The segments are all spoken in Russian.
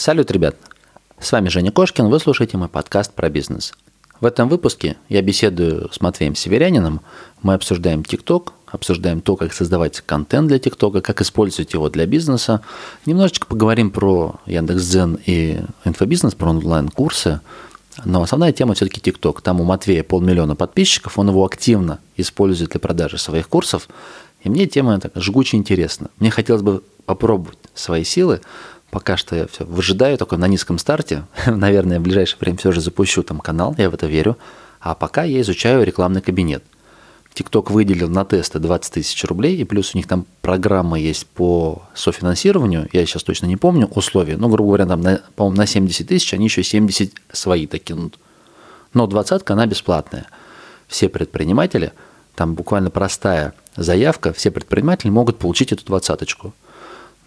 Салют, ребят! С вами Женя Кошкин, вы слушаете мой подкаст про бизнес. В этом выпуске я беседую с Матвеем Северянином, мы обсуждаем ТикТок, обсуждаем то, как создавать контент для ТикТока, как использовать его для бизнеса. Немножечко поговорим про Яндекс.Дзен и инфобизнес, про онлайн-курсы. Но основная тема все-таки ТикТок. Там у Матвея полмиллиона подписчиков, он его активно использует для продажи своих курсов. И мне тема так жгуче интересна. Мне хотелось бы попробовать свои силы. Пока что я все выжидаю, только на низком старте. Наверное, в ближайшее время все же запущу там канал, я в это верю. А пока я изучаю рекламный кабинет. TikTok выделил на тесты 20 тысяч рублей, и плюс у них там программа есть по софинансированию, я сейчас точно не помню условия, но, грубо говоря, там, по-моему, на 70 тысяч они еще 70 свои докинут. Но двадцатка, она бесплатная. Все предприниматели, там буквально простая заявка, все предприниматели могут получить эту двадцаточку.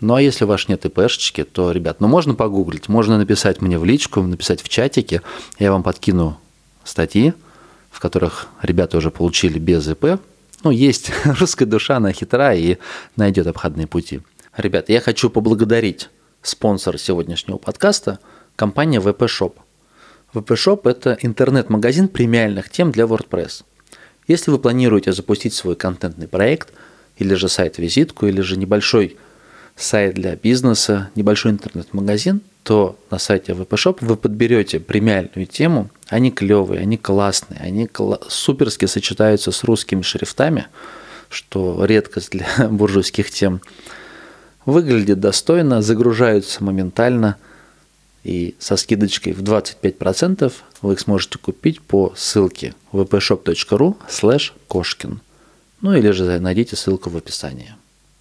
Ну а если у вас нет ИПшечки, то, ребят, ну можно погуглить, можно написать мне в личку, написать в чатике, я вам подкину статьи, в которых ребята уже получили без ИП. Ну, есть русская душа, она хитра и найдет обходные пути. Ребят, я хочу поблагодарить спонсора сегодняшнего подкаста, компания VP Shop. VP Shop – это интернет-магазин премиальных тем для WordPress. Если вы планируете запустить свой контентный проект, или же сайт-визитку, или же небольшой сайт для бизнеса, небольшой интернет-магазин, то на сайте VP вы подберете премиальную тему. Они клевые, они классные, они суперски сочетаются с русскими шрифтами, что редкость для буржуйских тем. Выглядит достойно, загружаются моментально и со скидочкой в 25% вы их сможете купить по ссылке vpshop.ru slash кошкин. Ну или же найдите ссылку в описании.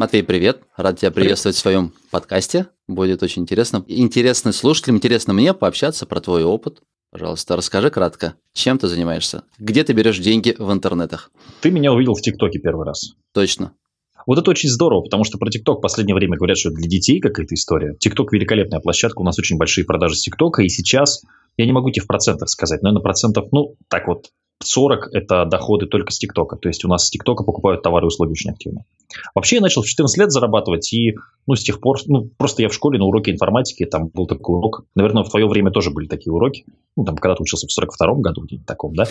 Матвей, привет. Рад тебя приветствовать в своем подкасте. Будет очень интересно. Интересно слушателям, интересно мне пообщаться про твой опыт. Пожалуйста, расскажи кратко, чем ты занимаешься? Где ты берешь деньги в интернетах? Ты меня увидел в ТикТоке первый раз. Точно. Вот это очень здорово, потому что про ТикТок в последнее время говорят, что для детей какая-то история. ТикТок великолепная площадка, у нас очень большие продажи с ТикТока, и сейчас, я не могу тебе в процентах сказать, наверное, процентов, ну, так вот, 40 – это доходы только с ТикТока. То есть у нас с ТикТока покупают товары и услуги очень активно. Вообще я начал в 14 лет зарабатывать, и ну, с тех пор, ну, просто я в школе на уроке информатики, там был такой урок, наверное, в твое время тоже были такие уроки, ну, там, когда ты учился в 42-м году, где-нибудь таком, да,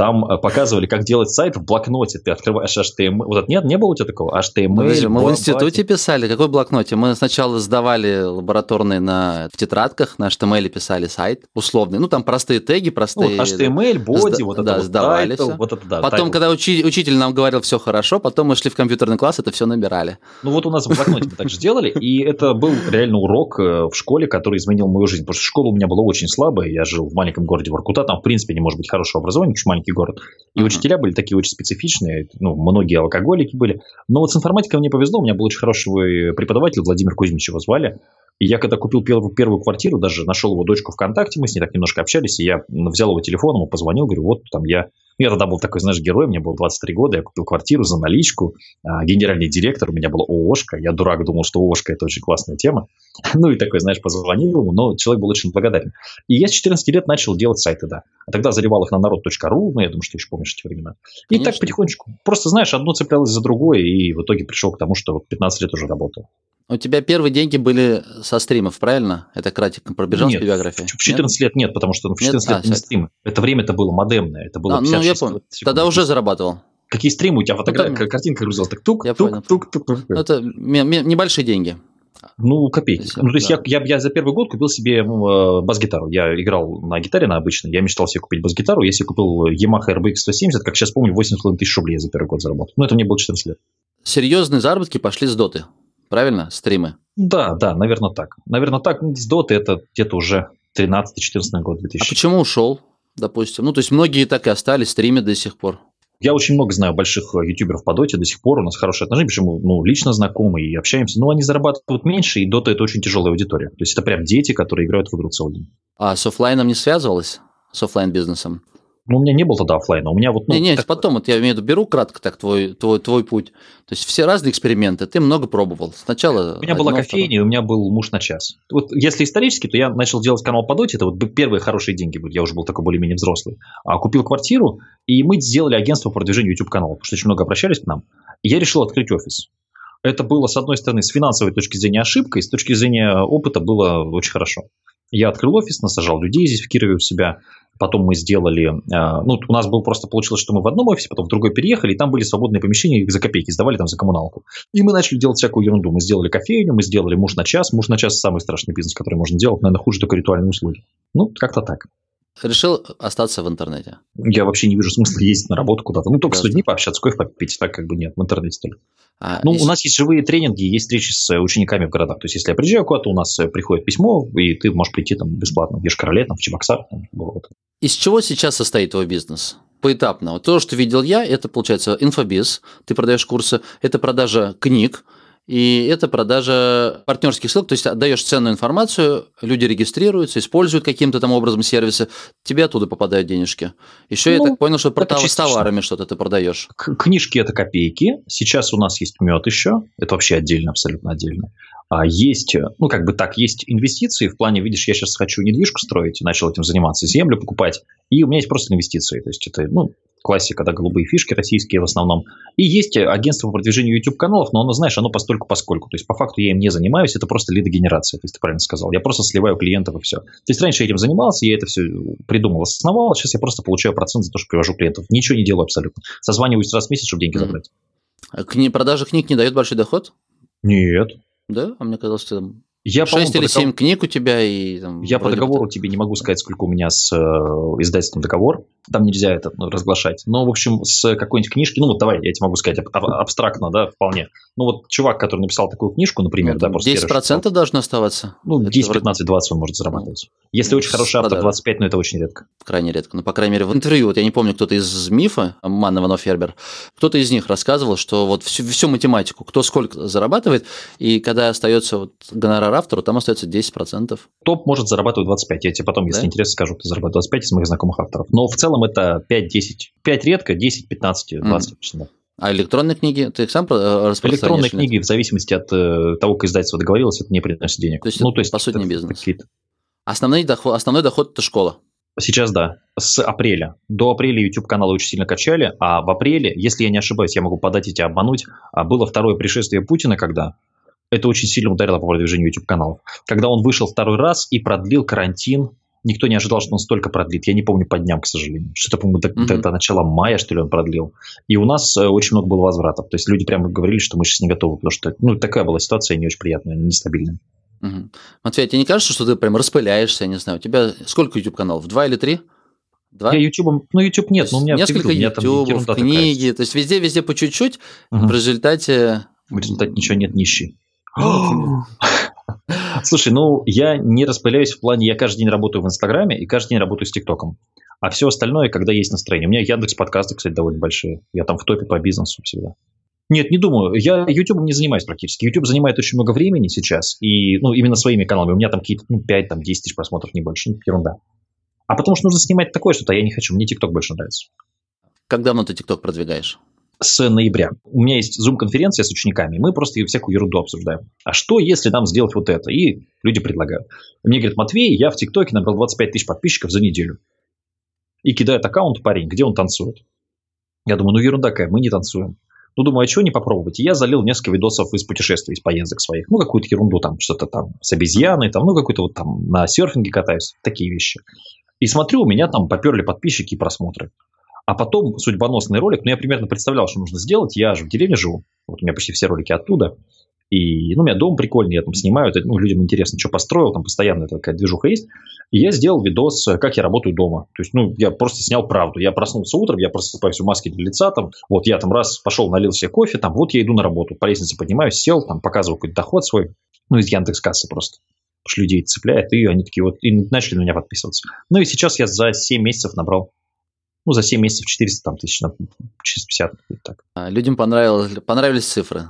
там э, показывали, как делать сайт в блокноте. Ты открываешь HTML. Вот это нет, не было у тебя такого? HTML. Подожди, мы в институте писали. Какой блокноте? Мы сначала сдавали лабораторные на в тетрадках, на HTML писали сайт условный. Ну, там простые теги, простые. Ну, HTML, боди, Сда- вот это да, вот, сдавали title, все. вот это да. Потом, title. когда учи- учитель нам говорил все хорошо, потом мы шли в компьютерный класс, это все набирали. Ну вот у нас в блокноте мы так же делали, и это был реально урок э, в школе, который изменил мою жизнь. Потому что школа у меня была очень слабая, я жил в маленьком городе Воркута, там в принципе не может быть хорошего образования, что маленький город. И учителя были такие очень специфичные, ну, многие алкоголики были. Но вот с информатикой мне повезло, у меня был очень хороший преподаватель, Владимир Кузьмич его звали. И я когда купил первую, первую квартиру, даже нашел его дочку ВКонтакте, мы с ней так немножко общались, и я взял его телефон, ему позвонил, говорю, вот там я я тогда был такой, знаешь, герой, мне было 23 года, я купил квартиру за наличку, а, генеральный директор, у меня была ООшка, я дурак думал, что ООшка – это очень классная тема. Ну и такой, знаешь, позвонил ему, но человек был очень благодарен. И я с 14 лет начал делать сайты, да. А тогда заливал их на народ.ру, ну я думаю, что ты еще помнишь эти времена. И Конечно. так потихонечку. Просто, знаешь, одно цеплялось за другое, и в итоге пришел к тому, что вот 15 лет уже работал. У тебя первые деньги были со стримов, правильно? Это кратенько пробежал Нет, по биографии? В 14 лет нет, потому что ну, в Нет? 14 лет А, не стримы. Это время это было модемное. Это было А, ну, я 56 понял. секунд. Тогда уже зарабатывал. Какие стримы у тебя фотография, там- картинка грузилась так тук, Я тук, понял. тук, тук, тук. Ну, Это небольшие деньги. Ну, копейки. То есть, ну, то есть да. я, я, я за первый год купил себе ну, э, бас-гитару. Я играл на гитаре на обычной. Я мечтал себе купить бас-гитару. Я себе купил Yamaha RBX 170, как сейчас помню, 8,5 тысяч рублей я за первый год заработал. Ну, это мне было 14 лет. Серьезные заработки пошли с доты. Правильно? Стримы. Да, да, наверное, так. Наверное, так. Ну, С доты это где-то уже 13-14 год, А 2000. почему ушел, допустим? Ну, то есть многие так и остались, стримят до сих пор. Я очень много знаю больших э, ютуберов по доте, до сих пор у нас хорошие отношения, почему ну, лично знакомы и общаемся, но они зарабатывают меньше, и дота это очень тяжелая аудитория. То есть это прям дети, которые играют в игру целый день. А с оффлайном не связывалась? С оффлайн бизнесом? Ну, у меня не было тогда оффлайна. У меня вот... Ну, не, не, так... потом, вот я имею в виду, беру кратко так твой, твой, твой путь. То есть все разные эксперименты, ты много пробовал. Сначала... У меня была кофейня, и у меня был муж на час. Вот если исторически, то я начал делать канал по доте, это вот первые хорошие деньги были, я уже был такой более-менее взрослый. А купил квартиру, и мы сделали агентство по продвижению YouTube-канала, потому что очень много обращались к нам. И я решил открыть офис. Это было, с одной стороны, с финансовой точки зрения ошибкой, с точки зрения опыта было очень хорошо. Я открыл офис, насажал людей здесь в Кирове у себя, Потом мы сделали, э, ну, у нас было просто получилось, что мы в одном офисе, потом в другой переехали, и там были свободные помещения, их за копейки сдавали там за коммуналку. И мы начали делать всякую ерунду. Мы сделали кофейню, мы сделали муж на час. Муж на час самый страшный бизнес, который можно делать. Наверное, хуже только ритуальные услуги. Ну, как-то так. Решил остаться в интернете? Я вообще не вижу смысла ездить на работу куда-то. Ну, только да. с людьми пообщаться, кофе попить. Так как бы нет, в интернете только. А, ну, и... у нас есть живые тренинги, есть встречи с учениками в городах. То есть, если я приезжаю куда-то, у нас э, приходит письмо, и ты можешь прийти там бесплатно в Ешкароле, там, в Чебоксар. Там, вот. Из чего сейчас состоит твой бизнес? Поэтапно. Вот то, что видел я, это получается инфобиз, ты продаешь курсы, это продажа книг, и это продажа партнерских ссылок, то есть отдаешь ценную информацию, люди регистрируются, используют каким-то там образом сервисы, тебе оттуда попадают денежки. Еще ну, я так понял, что портал с товарами что-то ты продаешь. Книжки это копейки. Сейчас у нас есть мед еще. Это вообще отдельно, абсолютно отдельно. А есть, ну, как бы так, есть инвестиции в плане, видишь, я сейчас хочу недвижку строить, начал этим заниматься, землю покупать, и у меня есть просто инвестиции. То есть это, ну, классика, да, голубые фишки российские в основном. И есть агентство по продвижению YouTube-каналов, но оно, знаешь, оно постольку поскольку. То есть, по факту я им не занимаюсь, это просто лидогенерация, то есть, ты правильно сказал. Я просто сливаю клиентов и все. То есть, раньше я этим занимался, я это все придумал, основал, сейчас я просто получаю процент за то, что привожу клиентов. Ничего не делаю абсолютно. Созваниваюсь раз в месяц, чтобы деньги mm-hmm. забрать. А кни- продажа книг не дает большой доход? Нет. Да? А мне казалось, что там я, 6 или 7 книг у тебя и там, Я по договору бы... тебе не могу сказать, сколько у меня с э, издательством договор. Там нельзя это ну, разглашать. Но, в общем, с какой-нибудь книжки, ну вот давай, я тебе могу сказать аб- абстрактно, да, вполне. Ну вот чувак, который написал такую книжку, например, ну, да, просто 10% первый, должно оставаться? Ну, 10, 15, 20 он может зарабатывать. Ну, Если ну, очень хороший автор, 25, но это очень редко. Крайне редко. Ну, по крайней мере, в интервью, вот я не помню, кто-то из МИФа, Манн Иванов Фербер, кто-то из них рассказывал, что вот всю, всю математику, кто сколько зарабатывает, и когда остается вот гонорар автору, там остается 10%. Топ может зарабатывать 25. Я тебе потом, если да? интересно, скажу, кто зарабатывает 25 из моих знакомых авторов. Но в целом это 5-10. 5 редко, 10, 15, 20 mm. А электронные книги ты их сам э, распространяешь? Электронные книги, в зависимости от э, того, как издательство договорилось, это не приносит денег. То есть, ну, то есть по сути, не бизнес. Основной доход, основной доход – это школа. Сейчас да, с апреля. До апреля YouTube каналы очень сильно качали, а в апреле, если я не ошибаюсь, я могу подать и тебя обмануть, а было второе пришествие Путина, когда это очень сильно ударило по продвижению YouTube-каналов. Когда он вышел второй раз и продлил карантин, никто не ожидал, что он столько продлит. Я не помню по дням, к сожалению. Что-то, по-моему, до, mm-hmm. до, до начала мая, что ли, он продлил. И у нас э, очень много было возвратов. То есть люди прямо говорили, что мы сейчас не готовы, потому что ну, такая была ситуация не очень приятная, нестабильная. Угу. Матвей, а тебе не кажется, что ты прям распыляешься, я не знаю, у тебя сколько YouTube-каналов? Два или три? Два? Я YouTube, ну YouTube нет, но у меня несколько YouTube, книги, такая. то есть везде-везде по чуть-чуть, угу. в результате... В результате ничего нет, нищий. Слушай, ну я не распыляюсь в плане, я каждый день работаю в Инстаграме и каждый день работаю с ТикТоком. А все остальное, когда есть настроение. У меня Яндекс подкасты, кстати, довольно большие. Я там в топе по бизнесу всегда. Нет, не думаю. Я YouTube не занимаюсь практически. YouTube занимает очень много времени сейчас. И, ну, именно своими каналами. У меня там какие-то, ну, 5, там, 10 тысяч просмотров, не больше. Ерунда. А потому что нужно снимать такое что-то, а я не хочу. Мне TikTok больше нравится. Как давно ты TikTok продвигаешь? С ноября. У меня есть зум-конференция с учениками, мы просто всякую ерунду обсуждаем. А что, если нам сделать вот это? И люди предлагают. Мне говорят, Матвей, я в ТикТоке набрал 25 тысяч подписчиков за неделю. И кидает аккаунт парень, где он танцует. Я думаю, ну ерунда какая, мы не танцуем. Ну, думаю, а чего не попробовать? И я залил несколько видосов из путешествий, из поездок своих. Ну, какую-то ерунду там, что-то там с обезьяной, там, ну, какую-то вот там на серфинге катаюсь, такие вещи. И смотрю, у меня там поперли подписчики и просмотры. А потом судьбоносный ролик, ну, я примерно представлял, что нужно сделать. Я же в деревне живу, вот у меня почти все ролики оттуда. И, ну, у меня дом прикольный, я там снимаю, это, ну, людям интересно, что построил, там постоянно такая движуха есть. И я сделал видос, как я работаю дома. То есть, ну, я просто снял правду. Я проснулся утром, я просыпаюсь в маске для лица, там, вот я там раз пошел, налил себе кофе, там, вот я иду на работу, по лестнице поднимаюсь, сел, там, показываю какой-то доход свой, ну, из Яндекс кассы просто. Потому что людей цепляет, и они такие вот, и начали на меня подписываться. Ну, и сейчас я за 7 месяцев набрал Ну, за 7 месяцев 400 там, тысяч, ну, 450, так. А, людям понравилось, понравились цифры.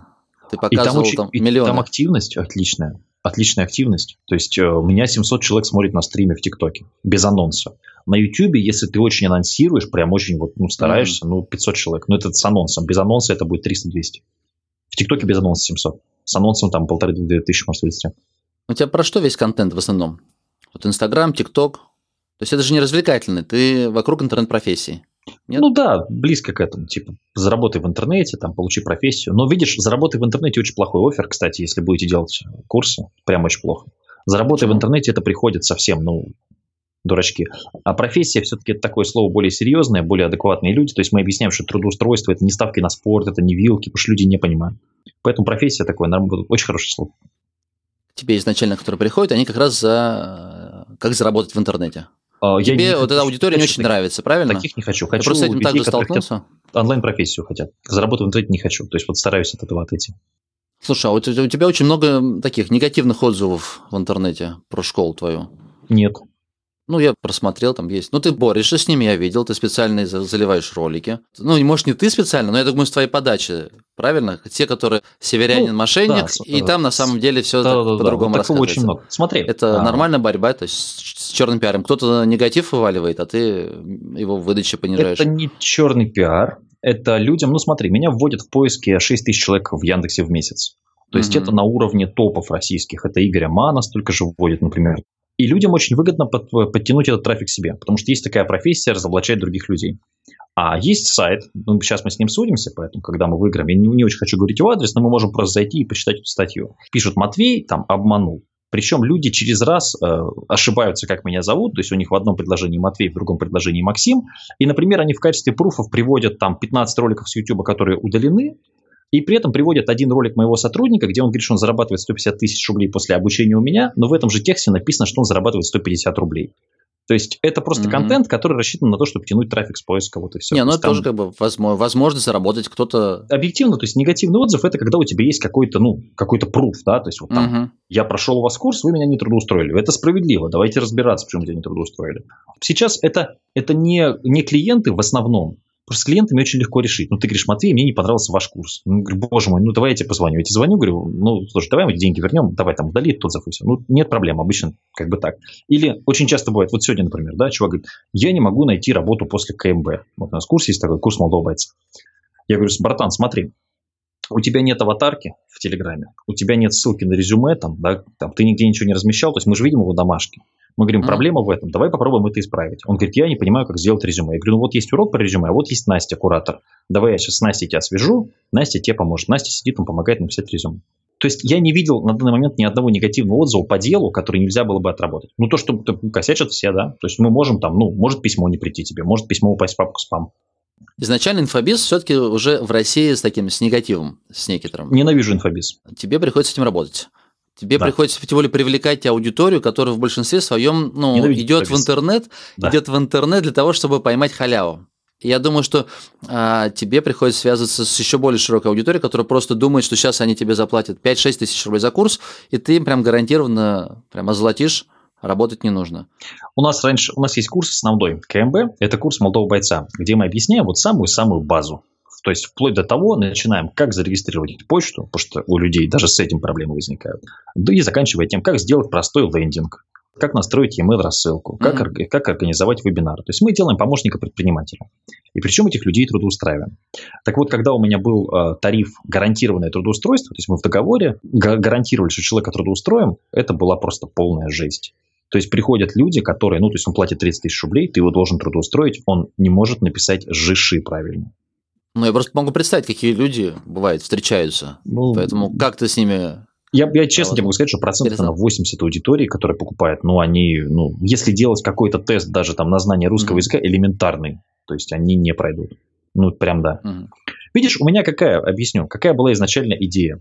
Ты И там, показывал очень, там, и миллионы. там активность отличная. Отличная активность. То есть э, у меня 700 человек смотрит на стриме в ТикТоке без анонса. На Ютубе, если ты очень анонсируешь, прям очень вот, ну, стараешься, ну, 500 человек. Ну, это с анонсом. Без анонса это будет 300-200. В ТикТоке без анонса 700. С анонсом там полторы-две тысячи может вылезти. У тебя про что весь контент в основном? Вот Инстаграм, ТикТок. То есть это же не развлекательный, ты вокруг интернет-профессии. Нет? Ну да, близко к этому. Типа, заработай в интернете, там, получи профессию. Но видишь, заработай в интернете очень плохой офер, кстати, если будете делать курсы. Прям очень плохо. Заработай Почему? в интернете, это приходит совсем, ну, дурачки. А профессия все-таки это такое слово более серьезное, более адекватные люди. То есть мы объясняем, что трудоустройство это не ставки на спорт, это не вилки, потому что люди не понимают. Поэтому профессия такое, очень хорошее слово. Тебе изначально, которые приходят, они как раз за как заработать в интернете. А, я Тебе не вот хочу- эта аудитория не очень таких- нравится, правильно? Таких не хочу. Ты Хочу просто с этим также столкнулся? онлайн-профессию хотят. Заработать в интернете не хочу. То есть вот стараюсь от этого отойти. Слушай, а у тебя очень много таких негативных отзывов в интернете про школу твою. Нет. Ну, я просмотрел, там есть. Ну, ты борешься с ними, я видел, ты специально за- заливаешь ролики. Ну, может, не ты специально, но я думаю, с твоей подачи, правильно? Те, которые северянин, Ну, да, и там на самом деле все Да-да-да, по-другому вот такого рассказывается. очень много. Смотри. Это а, нормальная борьба, то есть с черным пиаром. Кто-то негатив вываливает, а ты его в выдаче понижаешь. Это не черный пиар. Это людям, ну смотри, меня вводят в поиске 6 тысяч человек в Яндексе в месяц. То есть Мгм. это на уровне топов российских. Это Игоря Мана столько же вводит, например. И людям очень выгодно под- подтянуть этот трафик себе, потому что есть такая профессия разоблачать других людей. А есть сайт, ну, сейчас мы с ним судимся, поэтому, когда мы выиграем, я не, не очень хочу говорить его адрес, но мы можем просто зайти и почитать эту статью. Пишут, Матвей там обманул. Причем люди через раз э, ошибаются, как меня зовут, то есть у них в одном предложении Матвей, в другом предложении Максим. И, например, они в качестве пруфов приводят там 15 роликов с YouTube, которые удалены, и при этом приводят один ролик моего сотрудника, где он говорит, что он зарабатывает 150 тысяч рублей после обучения у меня, но в этом же тексте написано, что он зарабатывает 150 рублей. То есть это просто Мгм. контент, который рассчитан на то, чтобы тянуть трафик с поиска, вот и все. Не, ну То это тоже как бы возможно, возможность заработать кто-то... объективно, то есть негативный отзыв это когда у тебя есть какой-то, ну, какой-то пруф, да, то есть вот там Мгм. я прошел у вас курс, вы меня не трудоустроили. Это справедливо, давайте разбираться, почему тебя не трудоустроили. Сейчас это, это не, не клиенты в основном, с клиентами очень легко решить. Ну, ты говоришь, Матвей, мне не понравился ваш курс. Ну, говорю, боже мой, ну, давай я тебе позвоню. Я тебе звоню, говорю, ну, слушай, давай мы деньги вернем, давай там удали тот зафу. Ну, нет проблем, обычно как бы так. Или очень часто бывает, вот сегодня, например, да, чувак говорит, я не могу найти работу после КМБ. Вот у нас курс есть такой, курс молодого бойца. Я говорю, братан, смотри, у тебя нет аватарки в Телеграме, у тебя нет ссылки на резюме, там, да, там, ты нигде ничего не размещал, то есть мы же видим его домашки. Мы говорим, проблема в этом, давай попробуем это исправить. Он говорит, я не понимаю, как сделать резюме. Я говорю, ну вот есть урок по резюме, а вот есть Настя, куратор. Давай я сейчас с Настей тебя свяжу, Настя тебе поможет. Настя сидит, он помогает написать резюме. То есть я не видел на данный момент ни одного негативного отзыва по делу, который нельзя было бы отработать. Ну то, что то косячат все, да. То есть мы можем там, ну, может письмо не прийти тебе, может письмо упасть в папку спам. Изначально инфобиз все-таки уже в России с таким, с негативом, с некоторым. Ненавижу инфобиз. Тебе приходится с этим работать. Тебе Да. приходится тем более привлекать аудиторию, которая в большинстве своем ну, Ненавидит идет в интернет, Да. идет в интернет для того, чтобы поймать халяву. Я думаю, что а, тебе приходится связываться с еще более широкой аудиторией, которая просто думает, что сейчас они тебе заплатят 5-6 тысяч рублей за курс, и ты им прям гарантированно прям озолотишь, работать не нужно. У нас раньше, у нас есть курс основной КМБ, это курс молодого бойца, где мы объясняем вот самую-самую базу. То есть вплоть до того, начинаем, как зарегистрировать почту, потому что у людей даже с этим проблемы возникают, да и заканчивая тем, как сделать простой лендинг, как настроить e-mail рассылку, как, Мгм. орг- как организовать вебинар. То есть мы делаем помощника предпринимателя. И причем этих людей трудоустраиваем. Так вот, когда у меня был э, тариф гарантированное трудоустройство, то есть мы в договоре га- гарантировали, что человека трудоустроим, это была просто полная жесть. То есть приходят люди, которые, ну, то есть он платит 30 тысяч рублей, ты его должен трудоустроить, он не может написать жиши правильно. Ну, я просто могу представить, какие люди, бывает, встречаются. Ну, Поэтому как ты с ними... я, я честно вот тебе могу сказать, что процентов интересно. на 80 аудитории, которые покупают, ну, они, ну, если делать какой-то тест даже там на знание русского Мгм. языка, элементарный, то есть они не пройдут. Ну, прям да. Мгм. Видишь, у меня какая, объясню, какая была изначально идея.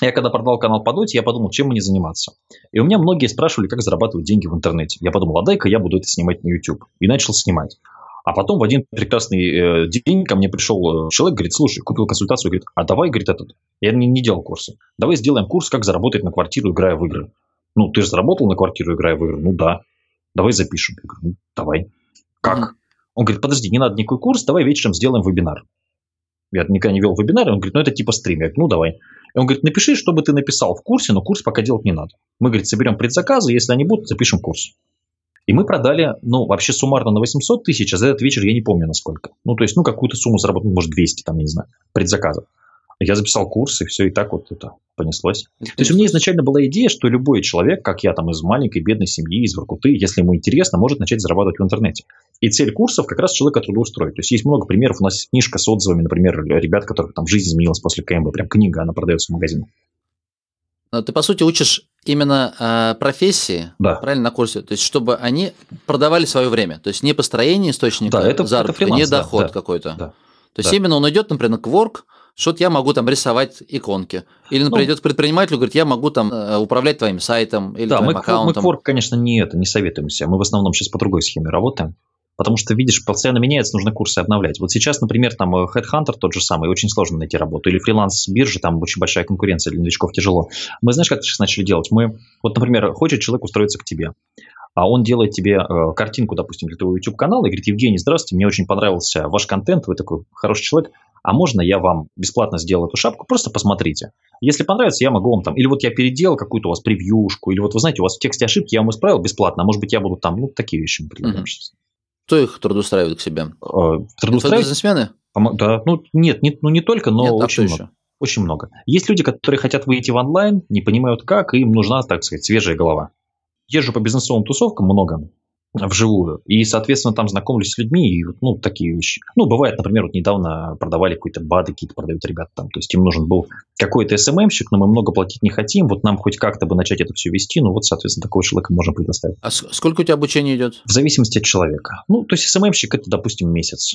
Я когда продал канал по доте, я подумал, чем мне заниматься. И у меня многие спрашивали, как зарабатывать деньги в интернете. Я подумал, а дай-ка я буду это снимать на YouTube. И начал снимать. А потом в один прекрасный э, день ко мне пришел э, человек, говорит, слушай, купил консультацию, говорит, а давай, говорит, этот, я не, не делал курсы, давай сделаем курс, как заработать на квартиру, играя в игры. Ну, ты же заработал на квартиру, играя в игры? Ну, да. Давай запишем. Я говорю, ну, давай. Как? Он говорит, подожди, не надо никакой курс, давай вечером сделаем вебинар. Я никогда не вел вебинар, он говорит, ну это типа стрим. Я говорю, ну давай. И он говорит, напиши, что бы ты написал в курсе, но курс пока делать не надо. Мы, говорит, соберем предзаказы, если они будут, запишем курс. И мы продали, ну, вообще суммарно на 800 тысяч, а за этот вечер я не помню на сколько. Ну, то есть, ну, какую-то сумму заработал, может, 200, там, не знаю, предзаказов. Я записал курс, и все, и так вот это понеслось. То есть у меня изначально была идея, что любой человек, как я там из маленькой бедной семьи, из Воркуты, если ему интересно, может начать зарабатывать в интернете. И цель курсов как раз человека трудоустроить. То есть есть много примеров. У нас есть книжка с отзывами, например, ребят, которых там жизнь изменилась после КМБ. Прям книга, она продается в магазине. Ты, по сути, учишь именно э, профессии, да. правильно, на курсе, то есть чтобы они продавали свое время, то есть не построение источника да, это, заработка, это фриланс, не доход да, какой-то. Да, то есть да. именно он идет, например, к Work, что-то я могу там рисовать иконки. Или, например, ну, идет к предпринимателю, говорит, я могу там э, управлять твоим сайтом или да, твоим мы, аккаунтом. Мы к Work, конечно, не это, не советуемся. Мы в основном сейчас по другой схеме работаем. Потому что, видишь, постоянно меняется, нужно курсы обновлять. Вот сейчас, например, там Headhunter тот же самый, очень сложно найти работу. Или фриланс-биржи, там очень большая конкуренция, для новичков тяжело. Мы знаешь, как сейчас начали делать? Мы, вот, например, хочет человек устроиться к тебе, а он делает тебе э, картинку, допустим, для твоего YouTube-канала и говорит, Евгений, здравствуйте, мне очень понравился ваш контент, вы такой хороший человек, а можно я вам бесплатно сделаю эту шапку, просто посмотрите. Если понравится, я могу вам там, или вот я переделал какую-то у вас превьюшку, или вот вы знаете, у вас в тексте ошибки, я вам исправил бесплатно, а может быть я буду там, ну, такие вещи предлагаем сейчас. Кто их трудоустраивает к себе? Э, трудоустраивает? Бизнесмены? Да, ну нет, не, ну не только, но Нет, очень а много. еще? Очень много. Есть люди, которые хотят выйти в онлайн, не понимают как, и им нужна, так сказать, свежая голова. Езжу по бизнесовым тусовкам много, вживую. И, соответственно, там знакомлюсь с людьми, и, ну, такие вещи. Ну, бывает, например, вот недавно продавали какие-то БАДы, какие-то продают ребята там. То есть им нужен был какой-то СММщик, но мы много платить не хотим, вот нам хоть как-то бы начать это все вести, ну, вот, соответственно, такого человека можем предоставить. А сколько у тебя обучения идет? В зависимости от человека. Ну, то есть СММщик это, допустим, месяц.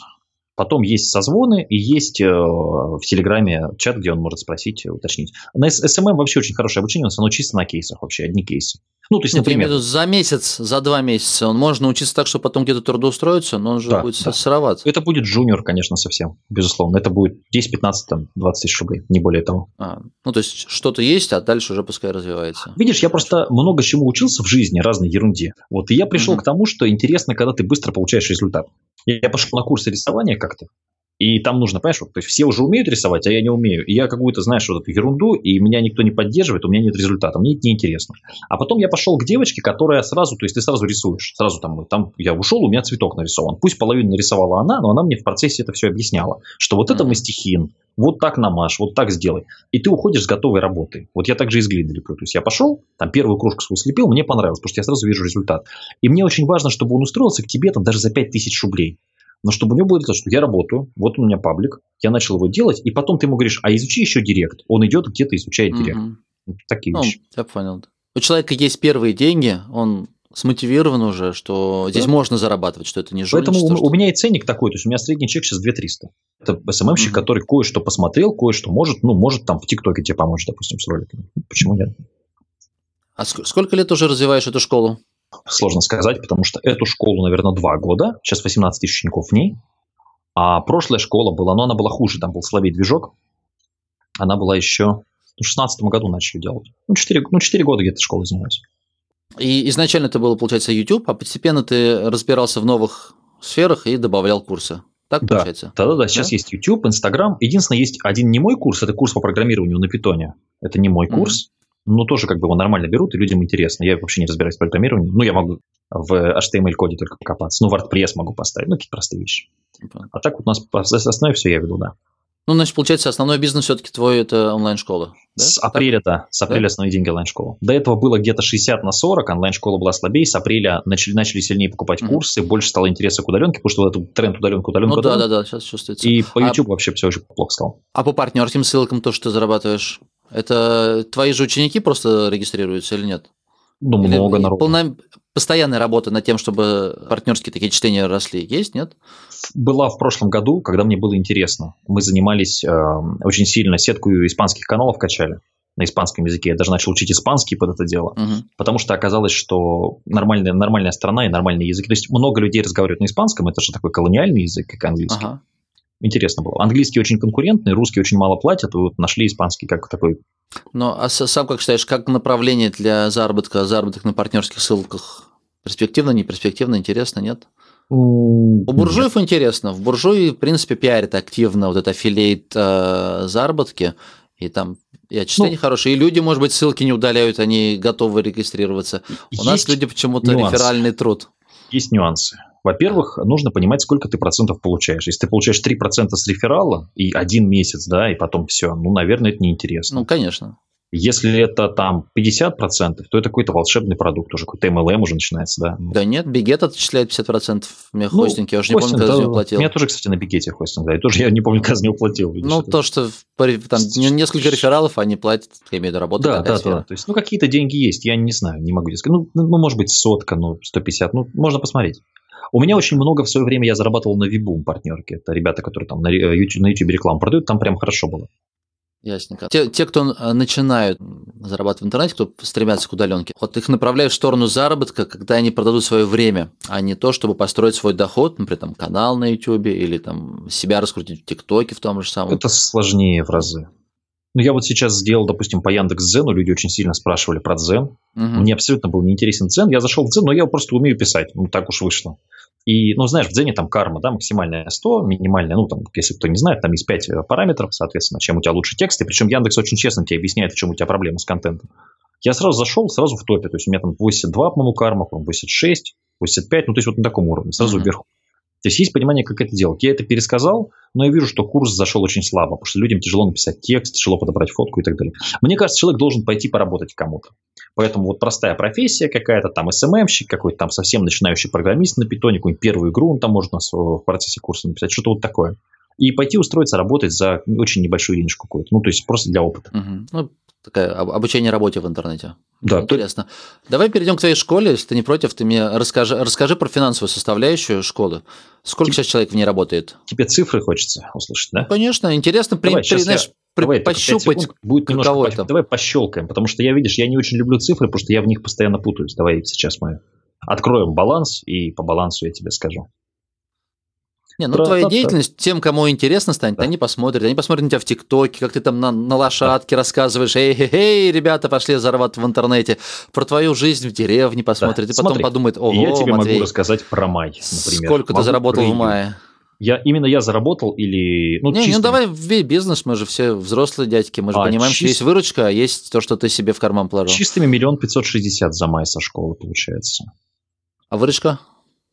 Потом есть созвоны и есть э, в Телеграме чат, где он может спросить, уточнить. На СММ вообще очень хорошее обучение, оно чисто на кейсах вообще, одни кейсы. Ну, то есть, Нет, например... Виду, за месяц, за два месяца он может научиться так, что потом где-то трудоустроиться, но он же Да, будет да. сыроват. Это будет junior, конечно, совсем, безусловно. Это будет 10, 15, там, 20 тысяч рублей, не более того. А, ну, то есть что-то есть, а дальше уже пускай развивается. Видишь, я просто много чему учился в жизни, разной ерунде. Вот, и я пришел Мгм. к тому, что интересно, когда ты быстро получаешь результат. Я пошел на курсы рисования как-то, и там нужно, понимаешь, вот, то есть все уже умеют рисовать, а я не умею. И я какую-то, знаешь, вот эту ерунду, и меня никто не поддерживает, у меня нет результата, мне это неинтересно. А потом я пошел к девочке, которая сразу, то есть ты сразу рисуешь, сразу там, там я ушел, у меня цветок нарисован. Пусть половину нарисовала она, но она мне в процессе это все объясняла, что вот это мастихин, вот так намажь, вот так сделай. И ты уходишь с готовой работой. Вот я также из глины леплю. То есть я пошел, там первую кружку свою слепил, мне понравилось, потому что я сразу вижу результат. И мне очень важно, чтобы он устроился к тебе там даже за 5000 рублей. Но чтобы у него было то, что я работаю, вот у меня паблик, я начал его делать, и потом ты ему говоришь, а изучи еще директ. Он идет где-то изучает директ. Вот Такие Ну, вещи. я понял. У человека есть первые деньги, он смотивирован уже, что здесь Да. можно зарабатывать, что это не Поэтому жульничество. у, что- у меня и ценник такой, то есть у меня средний чек сейчас 2300. Это СММщик, Мгм. который кое-что посмотрел, кое-что может, ну, может там в ТикТоке тебе помочь, допустим, с роликами. Почему нет? А ск- сколько лет уже развиваешь эту школу? Сложно сказать, потому что эту школу, наверное, два года. Сейчас 18 тысяч учеников в ней. А прошлая школа была, но она была хуже, там был слабее движок. Она была еще ну, в 16 году начали делать. Ну, 4, ну, 4 года где-то школой занимаюсь. И изначально это было, получается, YouTube, а постепенно ты разбирался в новых сферах и добавлял курсы. Так Да. получается? Да-да-да, сейчас Да? есть YouTube, Instagram. Единственное, есть один не мой курс, это курс по программированию на питоне. Это не мой Мгм. курс, но тоже как бы его нормально берут, и людям интересно. Я вообще не разбираюсь в программировании. Ну, я могу в HTML-коде только покопаться. Ну, WordPress могу поставить, ну, какие-то простые вещи. Понятно. А так вот у нас по основной все я веду, да. Ну, значит, получается, основной бизнес все-таки твой это онлайн-школа. да? С апреля, да, с апреля основные деньги онлайн-школа. До этого было где-то 60 на 40, онлайн-школа была слабее, с апреля начали, начали сильнее покупать Мгм. курсы, больше стало интереса к удаленке, потому что вот этот тренд удаленка, удаленка, Ну да, удаленка. да, да, сейчас чувствуется. И по А- YouTube вообще все очень плохо стало. А по партнерским ссылкам то, что ты зарабатываешь, это твои же ученики просто регистрируются или нет? Ну, Или много народу. полна- Постоянная работа над тем, чтобы партнерские такие чтения росли, есть, нет? Была в прошлом году, когда мне было интересно. Мы занимались э, очень сильно сетку испанских каналов качали на испанском языке. Я даже начал учить испанский под это дело. Мгм. Потому что оказалось, что нормальная, нормальная страна и нормальные языки. То есть много людей разговаривают на испанском, это же такой колониальный язык, как английский. Ага. Интересно было. Английский очень конкурентный, русский очень мало платят, вот нашли испанский как такой. Ну, а сам как считаешь, как направление для заработка, заработок на партнерских ссылках? Перспективно, не перспективно, интересно, нет? У буржуев Нет. интересно. В буржуи, в принципе, пиарят активно вот это аффилейт э, заработки. И там и отчисления ну, хорошие. И люди, может быть, ссылки не удаляют, они готовы регистрироваться. У нас люди почему-то реферальный труд. Есть нюансы. Во-первых, нужно понимать, сколько ты процентов получаешь. Если ты получаешь 3% с реферала и один месяц, да, и потом все, ну, наверное, это неинтересно. Ну, конечно. Если это там 50%, то это какой-то волшебный продукт уже, какой-то MLM уже начинается, да. Да нет, Бигет отчисляет 50% мне ну, хостинг, я уже не помню, когда да, за него платил. Меня тоже, кстати, на Бигете хостинг, да, и тоже я не помню, когда за него платил. Ну, то, что там несколько рефералов они платят, я имею в виду, работу. Да, да, да, то есть, ну, какие-то деньги есть, я не знаю, не могу сказать. Ну, ну, может быть, сотка, ну, 150, ну, можно посмотреть. У меня очень много в свое время я зарабатывал на Вибум партнерке. Это ребята, которые там на YouTube, на YouTube рекламу продают, там прям хорошо было. Ясненько. Те, те, кто э, начинают зарабатывать в интернете, кто стремятся к удаленке, вот их направляют в сторону заработка, когда они продадут свое время, а не то, чтобы построить свой доход, например, там, канал на YouTube или там себя раскрутить в ТикТоке в том же самом. Это сложнее в разы. Ну, я вот сейчас сделал, допустим, по Яндекс.Дзену, люди очень сильно спрашивали про Дзен. Угу. Мне абсолютно был неинтересен Дзен. Я зашел в Дзен, но я просто умею писать. Ну, так уж вышло. И, ну, знаешь, в Дзене там карма, да, максимальная 100, минимальная, ну, там, если кто не знает, там есть 5 э, параметров, соответственно, чем у тебя лучше тексты. Причем Яндекс очень честно тебе объясняет, в чем у тебя проблема с контентом. Я сразу зашел, сразу в топе. То есть у меня там 82, по-моему, карма, по-моему, 86, 85, ну, то есть вот на таком уровне, сразу mm-hmm. вверху. То есть есть понимание, как это делать. Я это пересказал, но я вижу, что курс зашел очень слабо, потому что людям тяжело написать текст, тяжело подобрать фотку и так далее. Мне кажется, человек должен пойти поработать кому-то. Поэтому вот простая профессия какая-то, там СММщик, какой-то там совсем начинающий программист на питоне, какую-нибудь первую игру он там может в процессе курса написать, что-то вот такое. И пойти устроиться работать за очень небольшую денежку какую-то. Ну, то есть просто для опыта. Угу. Ну, такая обучение работе в интернете. Да. Интересно. Давай перейдем к твоей школе, если ты не против, ты мне расскажи, расскажи про финансовую составляющую школы. Сколько Тебе... сейчас человек в ней работает? Тебе цифры хочется услышать, да? Ну, конечно, интересно, Давай, при, при, знаешь, при, Давай, пощупать, будет немножко по... это. Давай пощелкаем, потому что я, видишь, я не очень люблю цифры, потому что я в них постоянно путаюсь. Давай сейчас мы откроем баланс, и по балансу я тебе скажу. Не, ну твоя деятельность, тем, кому интересно станет, да. они посмотрят. Они посмотрят на тебя в ТикТоке, как ты там на, на лошадке да. рассказываешь. Эй, эй, эй, ребята, пошли зарабатывать в интернете. Про твою жизнь в деревне посмотрят. Да. И потом Смотри, подумают, ого, Я тебе Матвей, могу рассказать про май, например. Сколько могу ты заработал в мае? Я, именно я заработал или... Ну, не, чистыми... ну давай в бизнес, мы же все взрослые дядьки, мы же а, понимаем, чист... что есть выручка, а есть то, что ты себе в карман положил. Чистыми миллион пятьсот шестьдесят за май со школы получается. А выручка?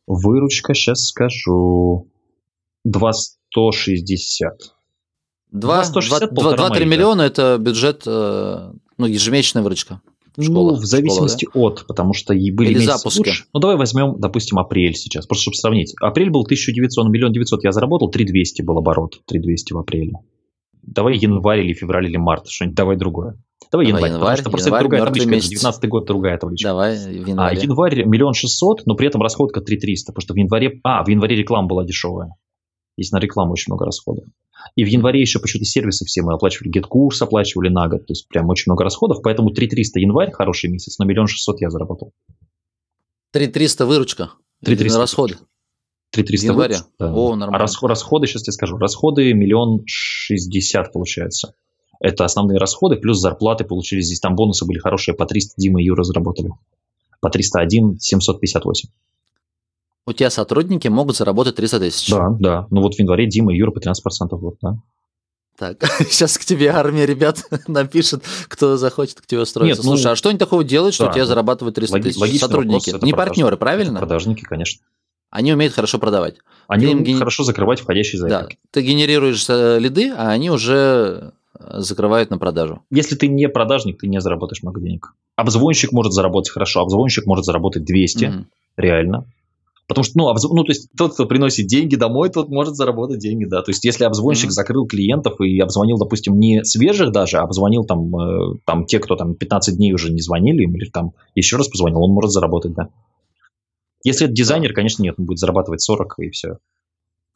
Выручка, сейчас скажу. 2160. 2-3 миллиона – это бюджет, э, ну, ежемесячная выручка. Школа, ну, в зависимости школа, да? от, потому что и были Или запуски. лучше. Ну, давай возьмем, допустим, апрель сейчас, просто чтобы сравнить. Апрель был 1900, ну, миллион девятьсот я заработал, 3200 был оборот, 3200 в апреле. Давай январь или февраль или март, что-нибудь, давай другое. Давай, давай январь, январь, потому что просто январь, другая табличка, месяц. 19 год другая табличка. Давай, в январе. А январь миллион шестьсот, но при этом расходка 3300, потому что в январе, а, в январе реклама была дешевая. Есть на рекламу очень много расходов. И в январе еще почему-то сервисы все мы оплачивали, гет-курс оплачивали на год, то есть прям очень много расходов, поэтому 3300 январь, хороший месяц, но миллион шестьсот я заработал. 3300 выручка? 3300 расходы? 3300 января? Да. О, нормально. А расход, расходы, сейчас я скажу, расходы миллион шестьдесят получается. Это основные расходы, плюс зарплаты получили здесь, там бонусы были хорошие, по 300 Дима и Юра заработали. По 301 758 у тебя сотрудники могут заработать 300 тысяч. Да, да. Ну вот в январе Дима и Юра по 13% в год, да. Так, сейчас к тебе армия ребят напишет, кто захочет к тебе устроиться. Нет, ну, Слушай, а что они такого делают, что да, у тебя зарабатывают 300 тысяч? Сотрудники, вопрос, не партнеры, правильно? Продажники, конечно. Они умеют хорошо продавать. Они умеют ген... хорошо закрывать входящие заявки. Да, ты генерируешь э, лиды, а они уже э, закрывают на продажу. Если ты не продажник, ты не заработаешь много денег. Обзвонщик может заработать хорошо, обзвонщик может заработать 200, угу. реально. Потому что, ну, обзв... ну, то есть тот, кто приносит деньги домой, тот может заработать деньги, да. То есть, если обзвонщик mm-hmm. закрыл клиентов и обзвонил, допустим, не свежих даже, а обзвонил там, э, там те, кто там 15 дней уже не звонили им, или там еще раз позвонил, он может заработать, да. Если это дизайнер, конечно, нет, он будет зарабатывать 40 и все.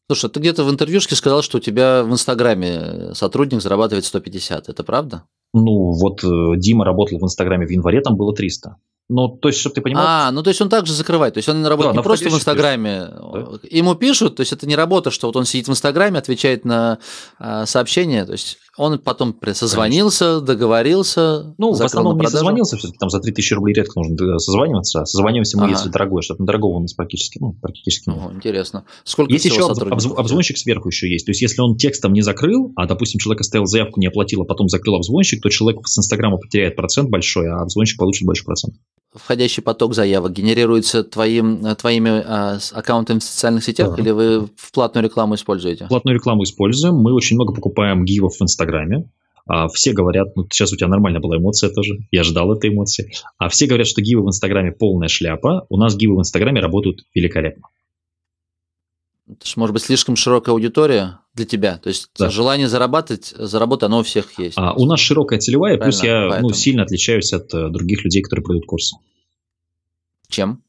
Слушай, ты где-то в интервьюшке сказал, что у тебя в Инстаграме сотрудник зарабатывает 150. Это правда? Ну, вот э, Дима работал в Инстаграме в январе, там было 300. Ну, то есть, чтобы ты понимал. А, ну то есть он также закрывает. То есть он работает да, не просто в Инстаграме. Да? Ему пишут, то есть это не работа, что вот он сидит в Инстаграме, отвечает на а, сообщения. То есть Он потом созвонился, договорился. Ну, в основном не созвонился, все-таки там за 3000 рублей редко нужно созваниваться. Созваниваемся мы, ага. если дорогое, что-то дорогого у нас практически, ну, практически нет. интересно. Сколько есть еще обз- обзвонщик сверху еще есть. То есть, если он текстом не закрыл, а, допустим, человек оставил заявку, не оплатил, а потом закрыл обзвонщик, то человек с Инстаграма потеряет процент большой, а обзвонщик получит больше процент. Входящий поток заявок генерируется твоим, э, твоими а, аккаунтами в социальных сетях да. или вы в платную рекламу используете? Платную рекламу используем. Мы очень много покупаем гивов в Инстаграме. А все говорят, ну сейчас у тебя нормальная была эмоция тоже, я ждал этой эмоции. А все говорят, что гивы в Инстаграме полная шляпа. У нас гивы в Инстаграме работают великолепно. Это же, может быть, слишком широкая аудитория для тебя. То есть да. желание зарабатывать, заработать, оно у всех есть. А у нас широкая целевая, Правильно, плюс я ну, сильно отличаюсь от э, других людей, которые продают курсы. Чем?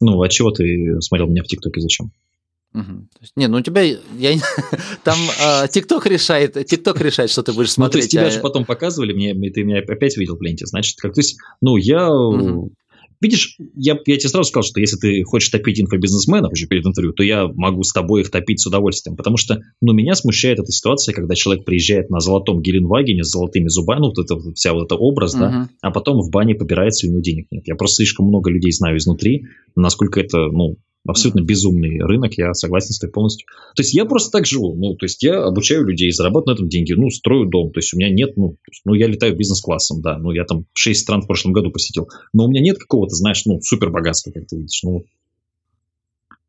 Ну, а чего ты смотрел меня в ТикТоке, зачем? Угу. Не, ну у тебя я, там а, ТикТок решает, ТикТок решает, что ты будешь смотреть. Ну, то есть тебя а... же потом показывали, мне, ты меня опять видел в ленте, значит, как то есть, ну я угу. Видишь, я, я тебе сразу сказал, что если ты хочешь топить инфобизнесменов уже перед интервью, то я могу с тобой их топить с удовольствием. Потому что, ну, меня смущает эта ситуация, когда человек приезжает на золотом Геленвагене с золотыми зубами, ну, вот это вся вот эта образ, uh-huh. да, а потом в бане побирается, и у него денег нет. Я просто слишком много людей знаю изнутри, насколько это, ну, абсолютно безумный рынок, я согласен с тобой полностью. То есть я просто так живу, ну, то есть я обучаю людей, зарабатываю на этом деньги, ну, строю дом, то есть у меня нет, ну, ну, я летаю бизнес-классом, да, ну, я там 6 стран в прошлом году посетил, но у меня нет какого-то, знаешь, ну, супер богатства, как ты видишь, ну,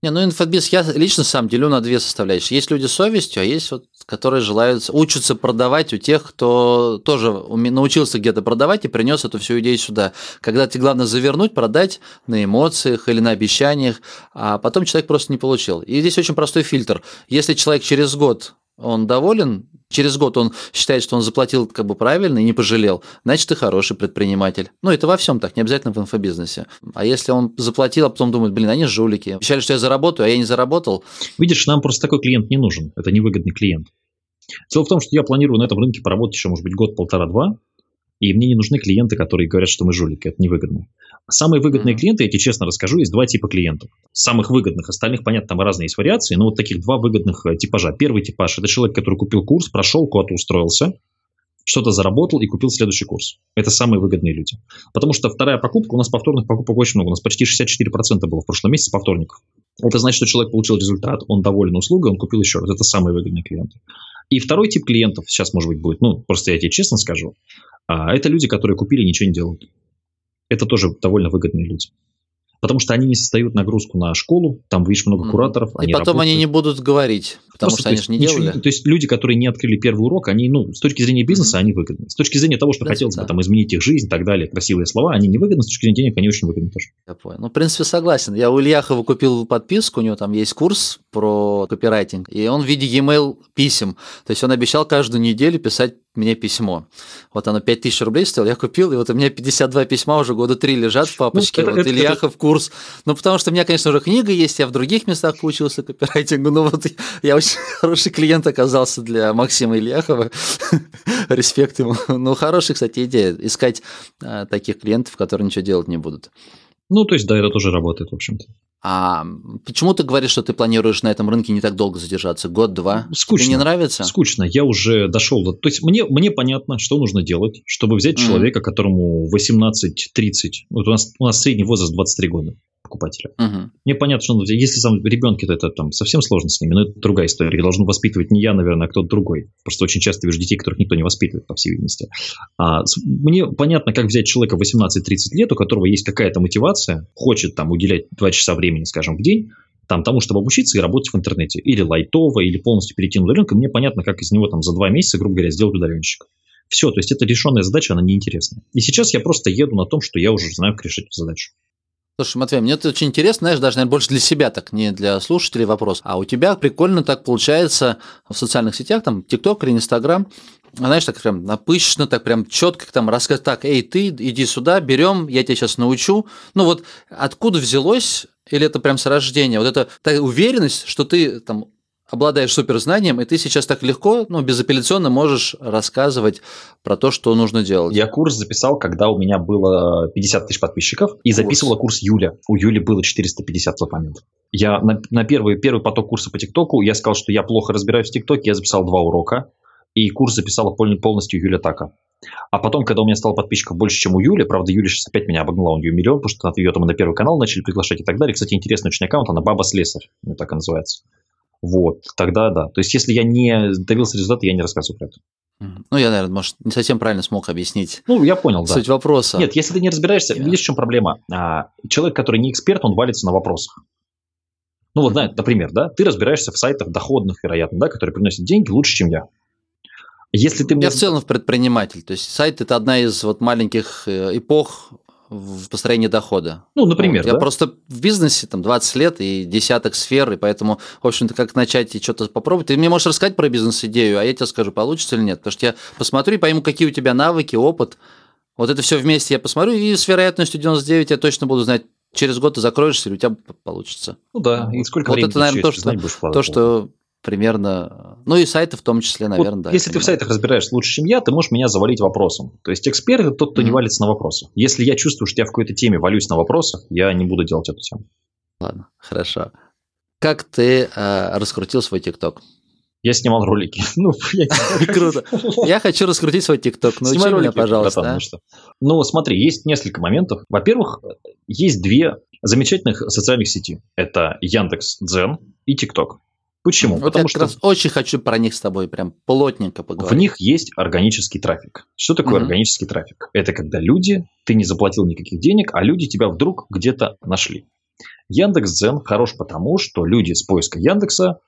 не, ну инфобиз я лично сам делю на две составляющие. Есть люди с совестью, а есть вот, которые желают, учатся продавать у тех, кто тоже научился где-то продавать и принес эту всю идею сюда. Когда тебе главное завернуть, продать на эмоциях или на обещаниях, а потом человек просто не получил. И здесь очень простой фильтр. Если человек через год он доволен, через год он считает, что он заплатил как бы правильно и не пожалел, значит, ты хороший предприниматель. Ну, это во всем так, не обязательно в инфобизнесе. А если он заплатил, а потом думает, блин, они жулики, обещали, что я заработаю, а я не заработал. Видишь, нам просто такой клиент не нужен, это невыгодный клиент. Дело в том, что я планирую на этом рынке поработать еще, может быть, год, полтора-два, и мне не нужны клиенты, которые говорят, что мы жулики. Это невыгодно. Самые выгодные mm-hmm. клиенты, я тебе честно расскажу, есть два типа клиентов. Самых выгодных, остальных, понятно, там разные есть вариации, но вот таких два выгодных э, типажа. Первый типаж – это человек, который купил курс, прошел, куда-то устроился, что-то заработал и купил следующий курс. Это самые выгодные люди. Потому что вторая покупка, у нас повторных покупок очень много. У нас почти 64% было в прошлом месяце повторников. Это значит, что человек получил результат, он доволен услугой, он купил еще раз. Это самые выгодные клиенты. И второй тип клиентов, сейчас, может быть, будет, ну, просто я тебе честно скажу, а это люди, которые купили и ничего не делают. Это тоже довольно выгодные люди потому что они не создают нагрузку на школу, там, видишь, много кураторов. И потом работают. они не будут говорить, потому Просто, что они же не делали. то есть люди, которые не открыли первый урок, они, ну, с точки зрения бизнеса, mm-hmm. они выгодны. С точки зрения того, что да, хотелось да. бы там изменить их жизнь и так далее, красивые слова, они не выгодны, с точки зрения денег они очень выгодны тоже. Я понял. Ну, в принципе, согласен. Я у Ильяхова купил подписку, у него там есть курс про копирайтинг, и он в виде e-mail писем. То есть он обещал каждую неделю писать мне письмо. Вот оно 5000 рублей стоило, я купил, и вот у меня 52 письма уже года три лежат в папочке. Ну, это, вот это, Ильяхов это... курс. Ну, потому что у меня, конечно, уже книга есть, я в других местах поучился копирайтингу, но вот я очень хороший клиент оказался для Максима Ильяхова. Респект ему. Ну, хорошая, кстати, идея, искать а, таких клиентов, которые ничего делать не будут. Ну, то есть, да, это тоже работает, в общем-то. А почему ты говоришь, что ты планируешь на этом рынке не так долго задержаться? Год-два? Скучно. Тебе не нравится? Скучно. Я уже дошел до... То есть мне, мне понятно, что нужно делать, чтобы взять mm-hmm. человека, которому 18-30. Вот у нас, у нас средний возраст 23 года покупателя. Угу. Мне понятно, что если сам ребенки, то это там совсем сложно с ними, но это другая история. Должен воспитывать не я, наверное, а кто-то другой. Просто очень часто вижу детей, которых никто не воспитывает, по всей видимости. А, мне понятно, как взять человека 18-30 лет, у которого есть какая-то мотивация, хочет там уделять 2 часа времени, скажем, в день, там, тому, чтобы обучиться и работать в интернете. Или лайтово, или полностью перейти на удаленку. Мне понятно, как из него там за два месяца, грубо говоря, сделать удаленщика. Все, то есть это решенная задача, она неинтересна. И сейчас я просто еду на том, что я уже знаю, как решить эту задачу. Слушай, Матвей, мне это очень интересно, знаешь, даже, наверное, больше для себя так, не для слушателей вопрос. А у тебя прикольно так получается в социальных сетях, там, ТикТок или Инстаграм, знаешь, так прям напыщенно, так прям четко там рассказать, так, эй, ты, иди сюда, берем, я тебя сейчас научу. Ну вот откуда взялось, или это прям с рождения, вот эта уверенность, что ты там обладаешь суперзнанием, и ты сейчас так легко, ну, безапелляционно можешь рассказывать про то, что нужно делать. Я курс записал, когда у меня было 50 тысяч подписчиков, и курс. записывала курс Юля. У Юли было 450 в тот момент. Я на, на первый, первый поток курса по ТикТоку, я сказал, что я плохо разбираюсь в ТикТоке, я записал два урока, и курс записала полностью Юля Така. А потом, когда у меня стало подписчиков больше, чем у Юли, правда, Юля сейчас опять меня обогнала, у нее миллион, потому что ее там на первый канал начали приглашать и так далее. Кстати, интересный очень аккаунт, она Баба Слесарь, ну, так и называется. Вот, тогда да. То есть, если я не добился результата, я не рассказываю про это. Ну, я, наверное, может, не совсем правильно смог объяснить. Ну, я понял, да. Суть вопроса. Нет, если ты не разбираешься, yeah. видишь, в чем проблема? А, человек, который не эксперт, он валится на вопросах. Ну, вот, знаете, например, да, ты разбираешься в сайтах доходных, вероятно, да, которые приносят деньги лучше, чем я. Если ты мне... Я в целом предприниматель. То есть сайт это одна из вот маленьких э, эпох в построении дохода. Ну, например, вот. Я просто в бизнесе там 20 лет и десяток сфер, и поэтому, в общем-то, как начать и что-то попробовать. Ты мне можешь рассказать про бизнес-идею, а я тебе скажу, получится или нет. Потому что я посмотрю и пойму, какие у тебя навыки, опыт. Вот это все вместе я посмотрю, и с вероятностью 99 я точно буду знать, через год ты закроешься, или у тебя получится. Ну да, и сколько вот это, наверное, то, что, то, что примерно, ну и сайты в том числе, наверное, вот да. Если ты в сайтах разбираешься лучше, чем я, ты можешь меня завалить вопросом. То есть эксперт это тот, кто mm-hmm. не валится на вопросах. Если я чувствую, что я в какой-то теме валюсь на вопросах, я не буду делать эту тему. Ладно, хорошо. Как ты э, раскрутил свой ТикТок? Я снимал ролики. Ну, Круто. Я хочу раскрутить свой ТикТок. Научи Снимай меня, пожалуйста. Братан, а? Ну, смотри, есть несколько моментов. Во-первых, есть две замечательных социальных сети. Это Яндекс Дзен и ТикТок. Почему? Вот Потому я что раз очень хочу про них с тобой прям плотненько поговорить. В них есть органический трафик. Что такое угу. органический трафик? Это когда люди, ты не заплатил никаких денег, а люди тебя вдруг где-то нашли. Яндекс.Дзен хорош потому, что люди с поиска Яндекса,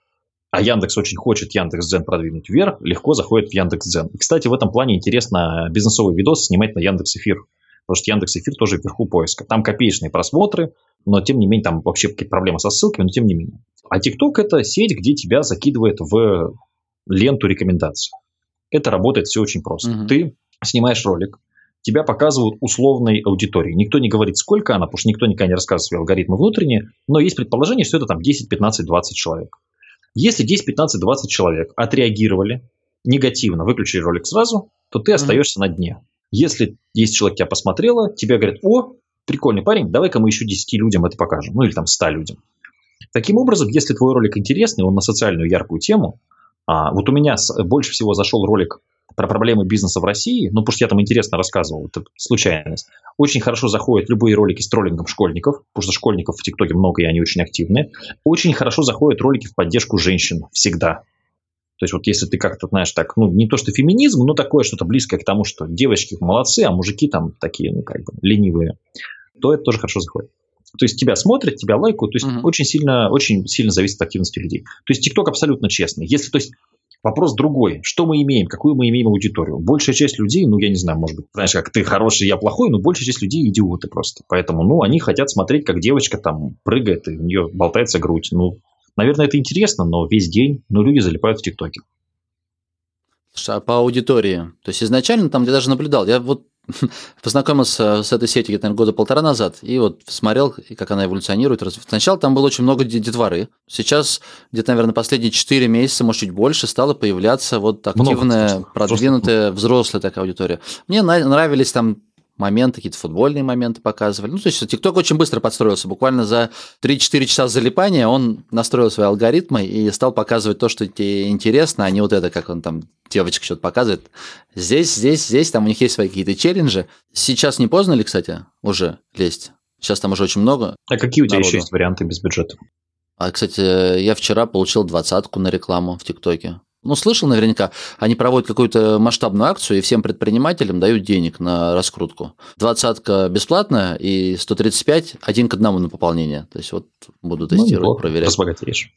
а Яндекс очень хочет Яндекс.Дзен продвинуть вверх, легко заходят в Яндекс.Дзен. И, кстати, в этом плане интересно бизнесовый видос снимать на Яндекс.Эфир. Потому что Яндекс.Эфир тоже вверху поиска. Там копеечные просмотры, но тем не менее там вообще какие-то проблемы со ссылками, но тем не менее. А TikTok это сеть, где тебя закидывает в ленту рекомендаций. Это работает все очень просто. Угу. Ты снимаешь ролик, тебя показывают условной аудитории. Никто не говорит, сколько она, потому что никто никогда не рассказывает свои алгоритмы внутренние, но есть предположение, что это там 10, 15, 20 человек. Если 10, 15, 20 человек отреагировали негативно, выключили ролик сразу, то ты остаешься на дне. Если 10 человек тебя посмотрело, тебе говорят, о, прикольный парень, давай-ка мы еще 10 людям это покажем, ну или там 100 людям. Таким образом, если твой ролик интересный, он на социальную яркую тему, а, вот у меня больше всего зашел ролик про проблемы бизнеса в России, ну, потому что я там интересно рассказывал, это случайность. Очень хорошо заходят любые ролики с троллингом школьников, потому что школьников в ТикТоке много, и они очень активные. Очень хорошо заходят ролики в поддержку женщин, всегда. То есть вот если ты как-то, знаешь, так, ну, не то что феминизм, но такое что-то близкое к тому, что девочки молодцы, а мужики там такие, ну, как бы, ленивые, то это тоже хорошо заходит. То есть тебя смотрят, тебя лайкают, то есть uh-huh. очень сильно, очень сильно зависит от активности людей. То есть TikTok абсолютно честный. Если, то есть Вопрос другой. Что мы имеем? Какую мы имеем аудиторию? Большая часть людей, ну, я не знаю, может быть, знаешь, как ты хороший, я плохой, но большая часть людей идиоты просто. Поэтому, ну, они хотят смотреть, как девочка там прыгает, и у нее болтается грудь. Ну, наверное, это интересно, но весь день, ну, люди залипают в ТикТоке. А по аудитории? То есть изначально там я даже наблюдал, я вот познакомился с этой сетью где-то года полтора назад, и вот смотрел, как она эволюционирует. Сначала там было очень много детворы. Сейчас, где-то, наверное, последние 4 месяца, может, чуть больше, стало появляться вот активная, много, продвинутая, взрослая такая аудитория. Мне нравились там моменты, какие-то футбольные моменты показывали. Ну, то есть TikTok очень быстро подстроился. Буквально за 3-4 часа залипания он настроил свои алгоритмы и стал показывать то, что тебе интересно, а не вот это, как он там девочка что-то показывает. Здесь, здесь, здесь, там у них есть свои какие-то челленджи. Сейчас не поздно ли, кстати, уже лезть? Сейчас там уже очень много. А какие у тебя народу. еще есть варианты без бюджета? А, кстати, я вчера получил двадцатку на рекламу в ТикТоке. Ну, слышал наверняка, они проводят какую-то масштабную акцию и всем предпринимателям дают денег на раскрутку. Двадцатка бесплатная и 135 один к одному на пополнение. То есть вот буду ну, тестировать, ну, проверять. Разбогатеешь.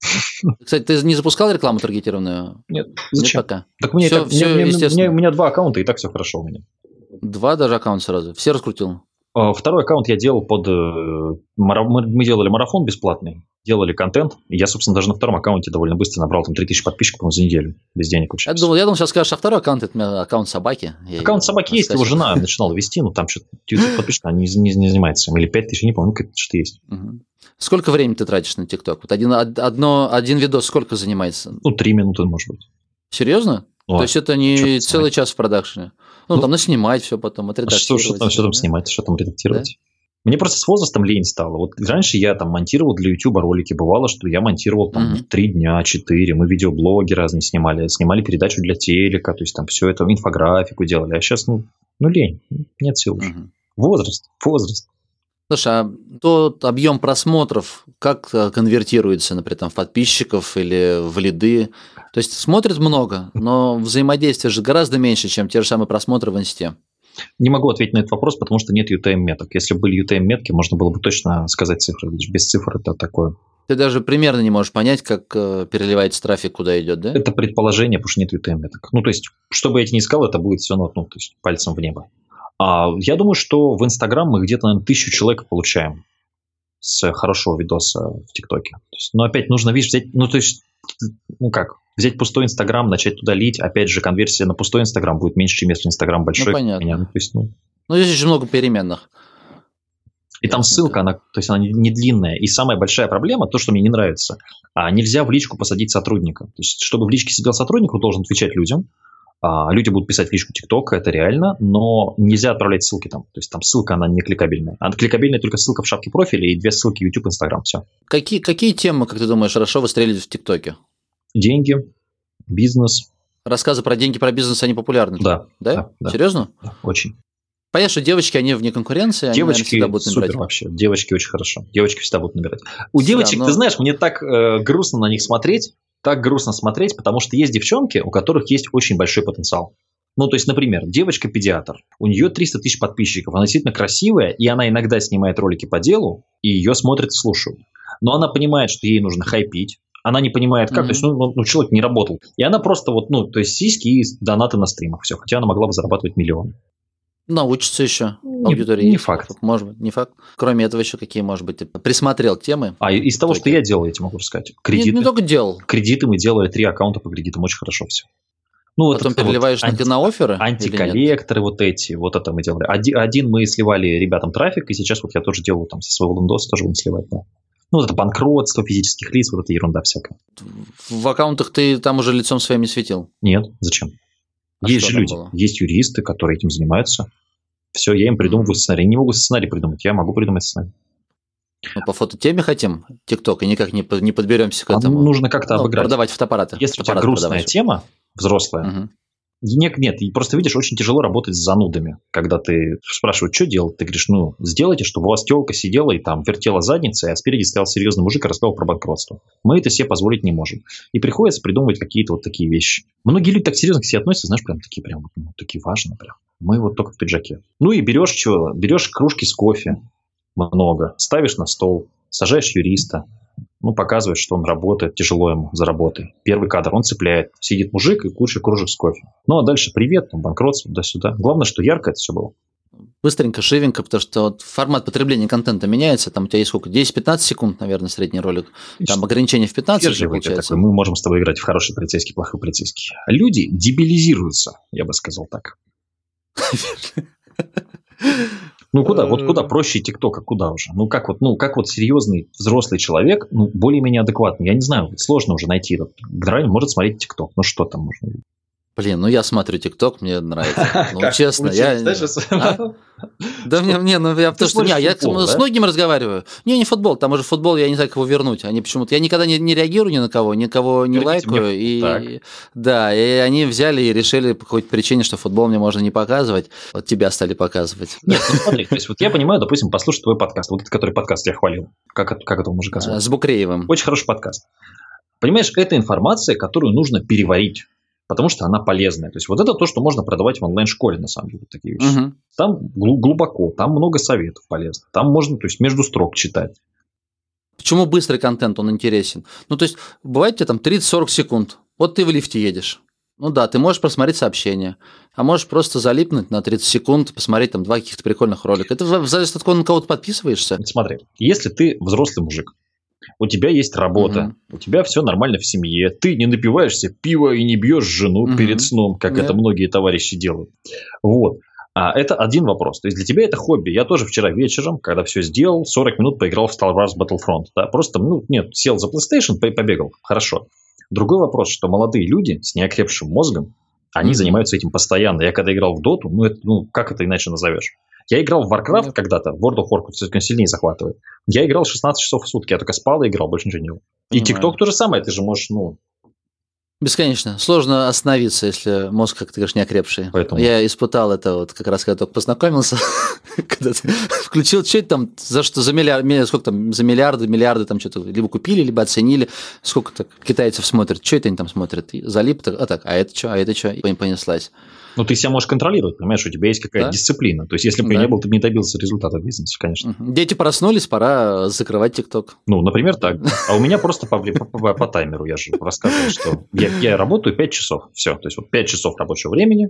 Кстати, ты не запускал рекламу таргетированную? Нет. Зачем? Нет пока. Так мне, все, так, все, мне, мне, у меня два аккаунта, и так все хорошо у меня. Два даже аккаунта сразу. Все раскрутил? А, второй аккаунт я делал под... Э, мы делали марафон бесплатный делали контент. Я, собственно, даже на втором аккаунте довольно быстро набрал там 3000 подписчиков за неделю. Без денег вообще. Я думал, я думал, сейчас скажешь, а второй аккаунт это аккаунт собаки. Я аккаунт собаки есть, его жена начинала вести, но там что-то 900 подписчиков, она не, не, не занимается. Или 5000, не помню, как что есть. Угу. Сколько времени ты тратишь на ТикТок? Вот один, одно, один видос сколько занимается? Ну, три минуты, может быть. Серьезно? Ну, То есть это не целый снимать? час в продакшене? Ну, ну, там наснимать все потом, отредактировать. А что, что, там, что там снимать, что там редактировать? Мне просто с возрастом лень стало. Вот раньше я там монтировал для YouTube ролики. Бывало, что я монтировал там три дня, четыре. Мы видеоблоги разные снимали. Снимали передачу для телека. То есть там все это, инфографику делали. А сейчас, ну, ну лень. Нет сил уже. Мгм. Возраст, возраст. Слушай, а тот объем просмотров как э, конвертируется, например, там, в подписчиков или в лиды? То есть смотрят много, но взаимодействие же гораздо меньше, чем те же самые просмотры в инсте. Не могу ответить на этот вопрос, потому что нет UTM-меток. Если бы были UTM-метки, можно было бы точно сказать цифры. Без цифр это такое. Ты даже примерно не можешь понять, как э, переливается трафик, куда идет, да? Это предположение, потому что нет UTM-меток. Ну, то есть, что бы я ни сказал, это будет все равно, ну, то есть, пальцем в небо. А я думаю, что в Инстаграм мы где-то, наверное, тысячу человек получаем с хорошего видоса в ТикТоке. Но опять нужно, видишь, взять, ну, то есть, ну как, взять пустой Инстаграм, начать туда лить, опять же, конверсия на пустой Инстаграм будет меньше, чем если Инстаграм большой. как у понятно. меня. Ну, то есть, ну, Ну, здесь очень много переменных. И там ссылка, она, то есть она не, не длинная. И самая большая проблема, то, что мне не нравится, а, нельзя в личку посадить сотрудника. То есть, чтобы в личке сидел сотрудник, он должен отвечать людям. А, люди будут писать личку ТикТока, это реально, но нельзя отправлять ссылки там. То есть там ссылка, она не кликабельная. Она кликабельная только ссылка в шапке профиля и две ссылки YouTube, Instagram, все. Какие, какие темы, как ты думаешь, хорошо выстрелили в ТикТоке? Деньги, бизнес, Рассказы про деньги, про бизнес, они популярны? да, Да? да, да. Серьезно? да, очень. Понятно, что девочки, они вне конкуренции, они, наверное, Девочки всегда будут супер набирать. вообще. Девочки очень хорошо. Девочки всегда будут набирать. У Всегда, девочек, но- ты знаешь, мне так э, грустно на них смотреть, так грустно смотреть, потому что есть девчонки, у которых есть очень большой потенциал. Ну, то есть, например, девочка-педиатр, у нее 300 тысяч подписчиков, она действительно красивая, и она иногда снимает ролики по делу, и ее смотрят и слушают. Но она понимает, что ей нужно хайпить, она не понимает, как, Мгм. то есть, ну, ну, ну, человек не работал. И она просто вот, ну, то есть, сиськи и донаты на стримах, все, хотя она могла бы зарабатывать миллион. Научится еще. Не- Аудитория не есть. факт. Может быть, не факт. Кроме этого еще какие, может быть, ты присмотрел темы? А из того, что я делал, я тебе могу рассказать. Не, Кредиты. не только делал. кредиты мы делали, три аккаунта по кредитам, очень хорошо все. Ну, Потом вот переливаешь на, анти- на нет? Антиколлекторы вот эти, вот это мы делали. Один, один мы сливали ребятам трафик, и сейчас вот я тоже делаю там со своего лендоса, тоже будем сливать, да. Ну, вот это банкротство физических лиц, вот эта ерунда всякая. В аккаунтах ты там уже лицом своим не светил. Нет, зачем? А есть же люди, было? есть юристы, которые этим занимаются. Все, я им придумываю сценарий. Я не могу сценарий придумать, я могу придумать сценарий. Мы по фототеме хотим ТикТок, и никак не, не подберемся к А этому. нужно как-то Ну, обыграть. продавать фотоаппараты. Если у тебя Фотоаппараты грустная продавать. тема, взрослая, Мгм. Нет, нет, и просто видишь, очень тяжело работать с занудами, когда ты спрашиваешь, что делать, ты говоришь, ну, сделайте, чтобы у вас телка сидела и там вертела задницей, а спереди стоял серьезный мужик и рассказывал про банкротство. Мы это себе позволить не можем. И приходится придумывать какие-то вот такие вещи. Многие люди так серьезно к себе относятся, знаешь, прям такие прям, ну, такие важные прям. Мы вот только в пиджаке. Ну и берешь что? Берешь кружки с кофе, много, ставишь на стол, сажаешь юриста, ну, показывает, что он работает, тяжело ему за работой. Первый кадр, он цепляет. Сидит мужик и куча кружек с кофе. Ну, а дальше привет, там, банкротство, туда-сюда. Главное, что ярко это все было. Быстренько, живенько, потому что вот формат потребления контента меняется. Там у тебя есть сколько? 10-15 секунд, наверное, средний ролик. Там ограничение в 15 же получается. такой. Мы можем с тобой играть в хороший полицейский, плохой полицейский. Люди дебилизируются, я бы сказал так. Ну куда, вот куда проще ТикТока, куда уже? Ну как вот, ну как вот серьезный взрослый человек, ну более-менее адекватный, я не знаю, сложно уже найти. этот. Генерально может смотреть ТикТок, ну что там можно? Блин, ну я смотрю ТикТок, мне нравится. Ну, честно, я... А? Да мне, мне, ну я потому что не, я футбол, с многими разговариваю. Не, не футбол, там уже футбол, я не знаю, как его вернуть. Они почему-то. Я никогда не, реагирую ни на кого, никого не лайкаю. И, да, и они взяли и решили по какой-то причине, что футбол мне можно не показывать. Вот тебя стали показывать. Нет, ну смотри, то есть вот я понимаю, допустим, послушать твой подкаст, вот этот, который подкаст я хвалил. Как, как этого мужика зовут? С Букреевым. Очень хороший подкаст. Понимаешь, это информация, которую нужно переварить, потому что она полезная. То есть вот это то, что можно продавать в онлайн-школе, на самом деле, вот такие вещи. Мгм. Там глу- глубоко, там много советов полезных. Там можно, то есть между строк читать. Почему быстрый контент, он интересен? Ну, то есть, бывает у тебя там 30-40 секунд. Вот ты в лифте едешь. Ну да, ты можешь просмотреть сообщение, а можешь просто залипнуть на 30 секунд, посмотреть там два каких-то прикольных ролика. Это в- зависит от того, на кого ты подписываешься. Смотри, если ты взрослый мужик, у тебя есть работа, Мгм. у тебя все нормально в семье, ты не напиваешься пива и не бьешь жену Мгм. перед сном, как Да. это многие товарищи делают. Вот. А это один вопрос. То есть для тебя это хобби. Я тоже вчера вечером, когда все сделал, 40 минут поиграл в Star Wars Battlefront. Да? Просто, ну, нет, сел за PlayStation, по- побегал. Хорошо. Другой вопрос, что молодые люди с неокрепшим мозгом, они Мгм. занимаются этим постоянно. Я когда играл в Доту, ну, это, ну, как это иначе назовешь? Я играл в Warcraft когда-то, World of Warcraft все-таки сильнее захватывает. Я играл 16 часов в сутки, я только спал и играл, больше ничего не делал. И. ТикТок то же самое, ты же можешь, ну, Бесконечно. Сложно остановиться, если мозг, как ты говоришь, не окрепший. Поэтому- Я испытал это вот как раз, когда только познакомился, когда ты включил, что это там, за что, за миллиард, милли- сколько там, за миллиарды, миллиарды там что-то либо купили, либо оценили, сколько так китайцев смотрят, что это они там смотрят, залип, а так, а это что, а это что, и понеслась. Ну, ты себя можешь контролировать, понимаешь, у тебя есть какая-то Да. дисциплина. То есть, если бы Да. не был, ты бы не добился результата в бизнесе, конечно. Дети проснулись, пора закрывать ТикТок. Ну, например, так. А у меня просто по, по- по- по таймеру, я же рассказывал, что я, я работаю 5 часов. Все. То есть, вот 5 часов рабочего времени,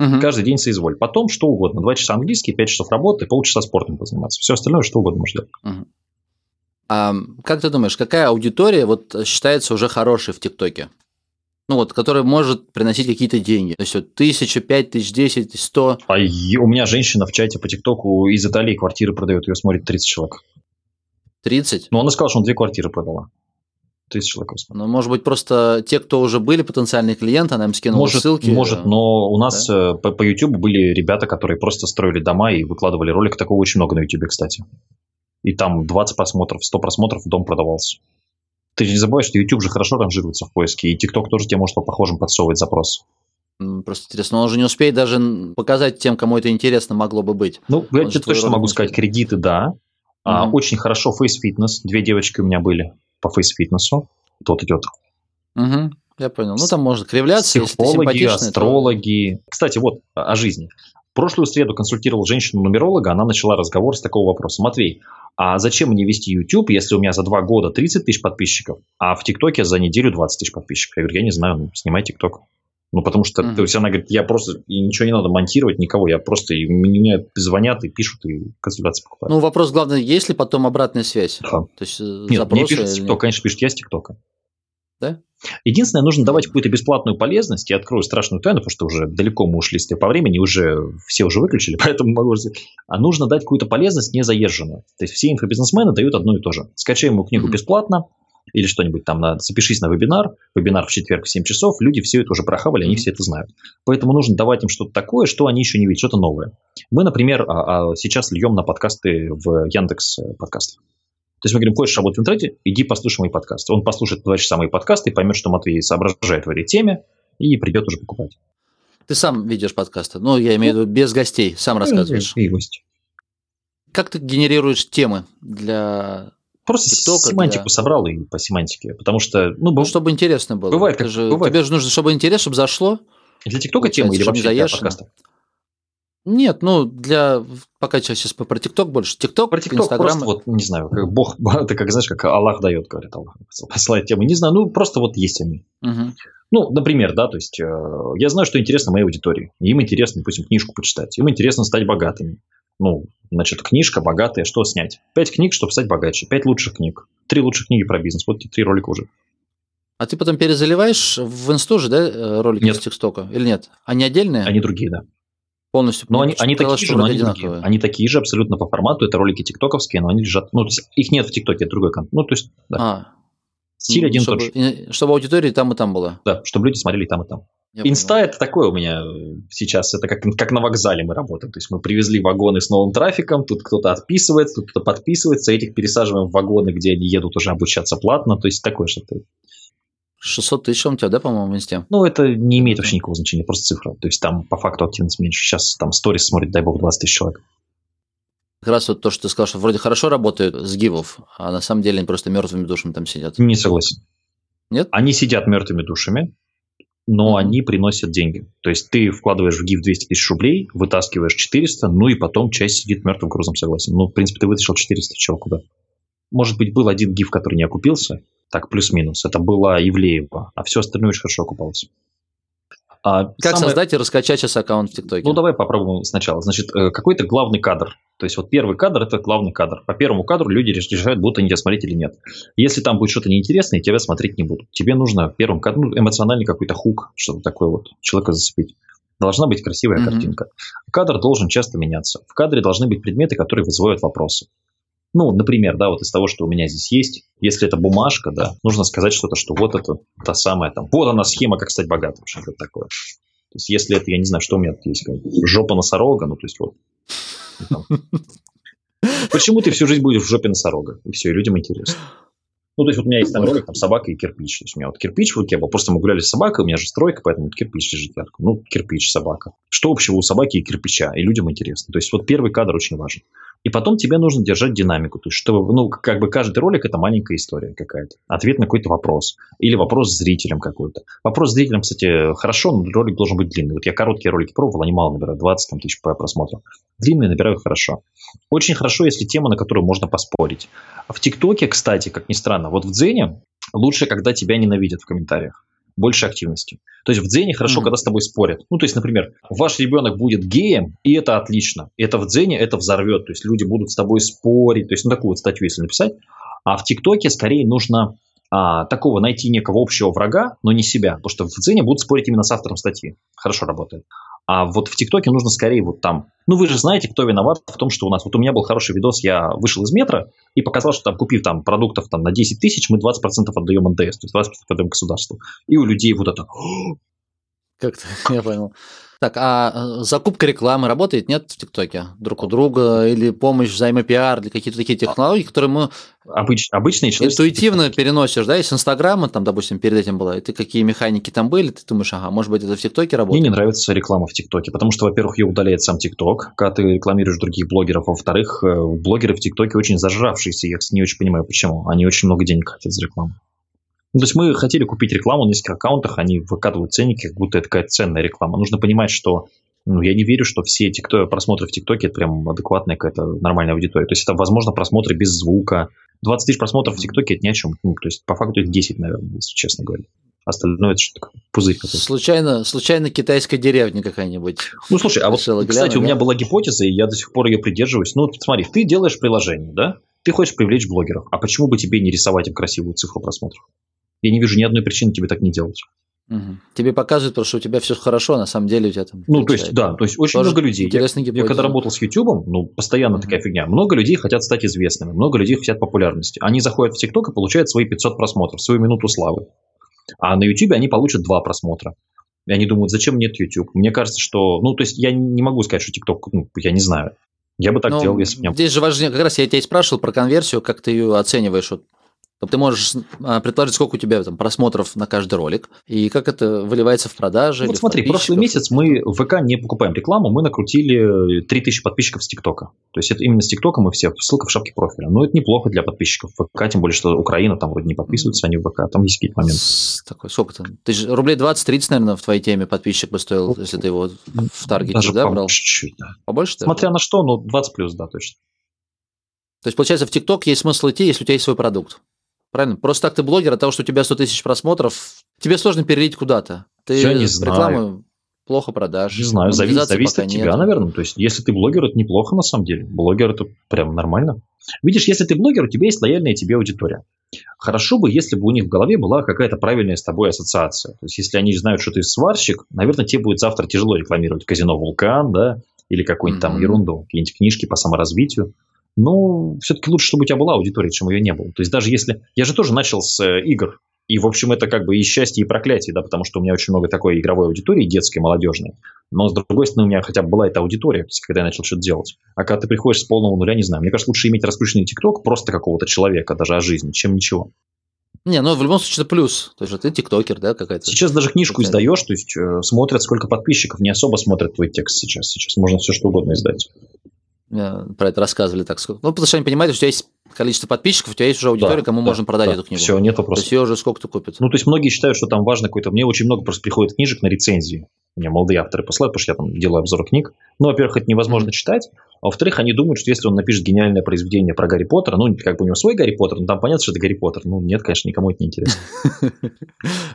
Мгм. каждый день соизволь. Потом что угодно. 2 часа английский, 5 часов работы, полчаса спортом позаниматься. Все остальное, что угодно можешь делать. А как ты думаешь, какая аудитория вот считается уже хорошей в ТикТоке? Ну вот, которая может приносить какие-то деньги. То есть вот тысяча, пять тысяч, десять, сто. А у меня женщина в чате по ТикТоку из Италии квартиры продает, ее смотрит 30 человек. 30. Но она сказала, что он две квартиры продала. 30 человек. Ну, может быть, просто те, кто уже были потенциальные клиенты, она им скинула Может, ссылки. может, но у нас э, по, по YouTube были ребята, которые просто строили дома и выкладывали ролик. Такого очень много на YouTube, кстати. И там 20 просмотров, 100 просмотров, дом продавался. Ты же не забывай, что YouTube же хорошо ранжируется в поиске, и TikTok тоже тебе может по похожим подсовывать запрос. Просто интересно, он же не успеет даже показать тем, кому это интересно могло бы быть. Ну, я тебе точно могу сказать, кредиты, да. А, Мгм. очень хорошо Face Fitness. Две девочки у меня были по Face Fitness. Вот идет Мгм, я понял. Ну, там можно кривляться, психологи, симпатичный. то- астрологи. Кстати, вот о о жизни. В прошлую среду консультировал женщину-нумеролога, она начала разговор с такого вопроса. Матвей, а зачем мне вести YouTube, если у меня за два года 30 тысяч подписчиков, а в ТикТоке за неделю 20 тысяч подписчиков? Я говорю, я не знаю, ну, снимай ТикТок. Ну, потому что, Мгм. то есть она говорит, я просто, и ничего не надо монтировать, никого, я просто, и мне звонят и пишут, и консультации покупают. Ну, вопрос главный, есть ли потом обратная связь? Да. То есть, э, Нет, мне запросы пишут с ТикТока, конечно, пишут, я с ТикТока. Да? Единственное, нужно давать какую-то бесплатную полезность. Я открою страшную тайну, потому что уже далеко мы ушли с по времени, уже все уже выключили, поэтому могу. А нужно дать какую-то полезность не заезженную. То есть все инфобизнесмены дают одно и то же. Скачай ему книгу бесплатно, или что-нибудь там, на, запишись на вебинар, вебинар в четверг в 7 часов, люди все это уже прохавали, они все это знают. Поэтому нужно давать им что-то такое, что они еще не видят, что-то новое. Мы, например, а, а, сейчас льем на подкасты в Яндекс э, подкастах. То есть мы говорим, хочешь работать в интернете, иди послушай мои подкасты. Он послушает два часа мои подкасты и поймет, что Матвей соображает в этой теме и придет уже покупать. Ты сам ведешь подкасты. Ну, я имею в виду без гостей, сам рассказываешь. И гость. Как ты генерируешь темы для... Просто TikTok семантику для- собрал и по семантике. Потому что, ну, Ну, чтобы интересно было. Бывает, как- же, бывает. Тебе же нужно, чтобы интересно, чтобы зашло. для ТикТока тема или вообще для подкаста? Нет, ну, для... Пока сейчас про ТикТок больше. ТикТок, Про ТикТок просто вот, не знаю, как Бог, это как, знаешь, как Аллах дает, говорят, Аллах посылает темы. Не знаю, ну, просто вот есть они. Мгм. Ну, например, да, то есть э, я знаю, что интересно моей аудитории. Им интересно, допустим, книжку почитать. Им интересно стать богатыми. Ну, значит, книжка богатая, что снять? Пять книг, чтобы стать богаче. Пять лучших книг. Три лучших книги про бизнес. Вот эти три ролика уже. А ты потом перезаливаешь в инсту же, да, э, ролики Нет. из ТикТока? Или нет? Они отдельные? Они другие, да. Полностью? Но они, они такие же, но они одинаковые. Они такие же абсолютно по формату. Это ролики тиктоковские, но они лежат... Ну, то есть их нет в ТикТоке, это другой контент. Ну, то есть, да. А, Стиль один и чтобы, тот же. чтобы аудитория там и там была. Да, чтобы люди смотрели там, и там. Я Инста это такое у меня э, сейчас, это как, как на вокзале мы работаем. То есть мы привезли вагоны с новым трафиком, тут кто-то отписывается, тут кто-то подписывается, этих пересаживаем в вагоны, где они едут уже обучаться платно. То есть такое что-то. 600 тысяч у тебя, да, по-моему, в инсте? Ну, это не имеет вообще никакого значения, просто цифра. То есть там по факту активность меньше. Сейчас там сторис смотрит, дай бог, 20 тысяч человек. Как раз вот то, что ты сказал, что вроде хорошо работают с гивов, а на самом деле они просто мертвыми душами там сидят. Не согласен. Нет? Они сидят мертвыми душами, но Мгм. они приносят деньги. То есть ты вкладываешь в гиф 200 тысяч рублей, вытаскиваешь 400, ну и потом часть сидит мертвым грузом, согласен. Ну, в принципе, ты вытащил 400, чего куда. Может быть, был один гиф, который не окупился, так, плюс-минус. Это была Ивлеева, а все остальное очень хорошо окупалось. А Как самое- создать и раскачать сейчас аккаунт в ТикТоке? ну, давай попробуем сначала. Значит, э, какой-то главный кадр. То есть, вот первый кадр – это главный кадр. По первому кадру люди реш- решают, будут они тебя смотреть или нет. Если там будет что-то неинтересное, тебя смотреть не будут. Тебе нужно первым кадром ну, эмоциональный какой-то хук, что-то такое вот, человека зацепить. Должна быть красивая Мгм. картинка. Кадр должен часто меняться. В кадре должны быть предметы, которые вызывают вопросы. Ну, например, да, вот из того, что у меня здесь есть, если это бумажка, да, нужно сказать что-то, что вот это та самая там, вот она схема, как стать богатым, что-то такое. То есть, если это, я не знаю, что у меня тут есть, жопа носорога, ну, то есть, вот. Почему ты всю жизнь будешь в жопе носорога? И все, и людям интересно. Ну, то есть, вот у меня есть там ролик, там собака и кирпич. То есть, у меня вот кирпич в руке был. Просто мы гуляли с собакой, у меня же стройка, поэтому вот кирпич лежит рядом. Ну, кирпич, собака. Что общего у собаки и кирпича? И людям интересно. То есть, вот первый кадр очень важен. И потом тебе нужно держать динамику. То есть, чтобы, ну, как бы каждый ролик это маленькая история какая-то. Ответ на какой-то вопрос. Или вопрос зрителям какой-то. Вопрос зрителям, кстати, хорошо, но ролик должен быть длинный. Вот я короткие ролики пробовал, они мало набирают, 20 там, тысяч просмотров. Длинные набирают хорошо. Очень хорошо, если тема, на которую можно поспорить. В ТикТоке, кстати, как ни странно, вот в Дзене лучше, когда тебя ненавидят в комментариях больше активности. То есть в Дзене хорошо, mm. когда с тобой спорят. Ну, то есть, например, ваш ребенок будет геем, и это отлично. Это в Дзене это взорвет. То есть люди будут с тобой спорить. То есть, ну, такую вот статью, если написать. А в ТикТоке скорее нужно а, такого найти некого общего врага, но не себя. Потому что в Дзене будут спорить именно с автором статьи. Хорошо работает. А вот в ТикТоке нужно скорее вот там. Ну, вы же знаете, кто виноват в том, что у нас... Вот у меня был хороший видос, я вышел из метро и показал, что там, купив там продуктов там, на 10 тысяч, мы 20% отдаем НДС, то есть 20% отдаем государству. И у людей вот это... Как-то, я понял. Так, а э, закупка рекламы работает, нет, в ТикТоке? Друг у друга или помощь, взаимопиар или какие-то такие технологии, которые мы Обыч, обычные интуитивно переносишь, да, из Инстаграма, там, допустим, перед этим было, и ты какие механики там были, ты думаешь, ага, может быть, это в ТикТоке работает? Мне не нравится реклама в ТикТоке, потому что, во-первых, ее удаляет сам ТикТок, когда ты рекламируешь других блогеров, во-вторых, э, блогеры в ТикТоке очень зажравшиеся, я не очень понимаю, почему. Они очень много денег хотят за рекламу. Ну, то есть мы хотели купить рекламу на нескольких аккаунтах, они выкатывают ценники, как будто это какая-то ценная реклама. Нужно понимать, что ну, я не верю, что все эти кто, просмотры в ТикТоке это прям адекватная какая-то нормальная аудитория. То есть это, возможно, просмотры без звука. 20 тысяч просмотров в ТикТоке это ни о чем. Ну, то есть по факту это 10, наверное, если честно говоря. Остальное это что-то пузырь какой-то. Случайно, случайно китайская деревня какая-нибудь. Ну, слушай, а вот, кстати, гляну, у меня была гипотеза, и я до сих пор ее придерживаюсь. Ну, смотри, ты делаешь приложение, да? Ты хочешь привлечь блогеров. А почему бы тебе не рисовать им красивую цифру просмотров? Я не вижу ни одной причины тебе так не делать. Угу. Тебе показывают, потому что у тебя все хорошо, а на самом деле у тебя там... Ну, то есть, да, то есть очень Тоже много людей. Я, я когда работал с YouTube, ну, постоянно угу. такая фигня. Много людей хотят стать известными, много людей хотят популярности. Они заходят в TikTok и получают свои 500 просмотров, свою минуту славы. А на YouTube они получат два просмотра. И они думают, зачем нет YouTube? Мне кажется, что... Ну, то есть, я не могу сказать, что TikTok, ну, я не знаю. Я бы так Но делал, если бы Здесь же важнее, как раз я тебя и спрашивал про конверсию, как ты ее оцениваешь. Вот ты можешь а, предположить, сколько у тебя там просмотров на каждый ролик, и как это выливается в продажи. Вот смотри, прошлый месяц мы в ВК не покупаем рекламу, мы накрутили 3000 подписчиков с ТикТока. То есть это именно с ТикТока мы все, ссылка в шапке профиля. Но это неплохо для подписчиков ВК, тем более, что Украина там вроде не подписываются, они в ВК, там есть какие-то моменты. Такой, сколько там? Ты же рублей 20-30, наверное, в твоей теме подписчик бы стоил, если ты его в таргете, Даже да, брал? Чуть-чуть, да. Побольше? Смотря на что, ну 20 плюс, да, точно. То есть, получается, в ТикТок есть смысл идти, если у тебя есть свой продукт. Правильно? Просто так ты блогер, от того, что у тебя 100 тысяч просмотров, тебе сложно перелить куда-то. Ты Я не знаю. рекламу плохо продашь. Не знаю, зависит, зависит от тебя, нет. наверное. То есть, если ты блогер, это неплохо на самом деле. Блогер это прям нормально. Видишь, если ты блогер, у тебя есть лояльная тебе аудитория. Хорошо бы, если бы у них в голове была какая-то правильная с тобой ассоциация. То есть, если они знают, что ты сварщик, наверное, тебе будет завтра тяжело рекламировать казино «Вулкан», да, или какую-нибудь mm-hmm. там ерунду, какие-нибудь книжки по саморазвитию ну, все-таки лучше, чтобы у тебя была аудитория, чем ее не было. То есть даже если... Я же тоже начал с э, игр. И, в общем, это как бы и счастье, и проклятие, да, потому что у меня очень много такой игровой аудитории, детской, молодежной. Но, с другой стороны, у меня хотя бы была эта аудитория, то есть, когда я начал что-то делать. А когда ты приходишь с полного нуля, не знаю. Мне кажется, лучше иметь раскрученный ТикТок просто какого-то человека, даже о жизни, чем ничего. Не, ну в любом случае это плюс. То есть ты тиктокер, да, какая-то. Сейчас даже книжку издаешь, то есть э, смотрят, сколько подписчиков, не особо смотрят твой текст сейчас. Сейчас можно все что угодно издать. Э, про это рассказывали так. Ну, потому что они понимают, что у тебя есть количество подписчиков, у тебя есть уже аудитория, да, кому да, можно продать да. эту книгу. Все, нет вопросов. То есть ее уже сколько-то купят. Ну, то есть многие считают, что там важно какой-то... Мне очень много просто приходит книжек на рецензии. Мне молодые авторы посылают, потому что я там делаю обзор книг. Ну, во-первых, это невозможно читать. А во-вторых, они думают, что если он напишет гениальное произведение про Гарри Поттера, ну, как бы у него свой Гарри Поттер, но там понятно, что это Гарри Поттер. Ну, нет, конечно, никому это не интересно.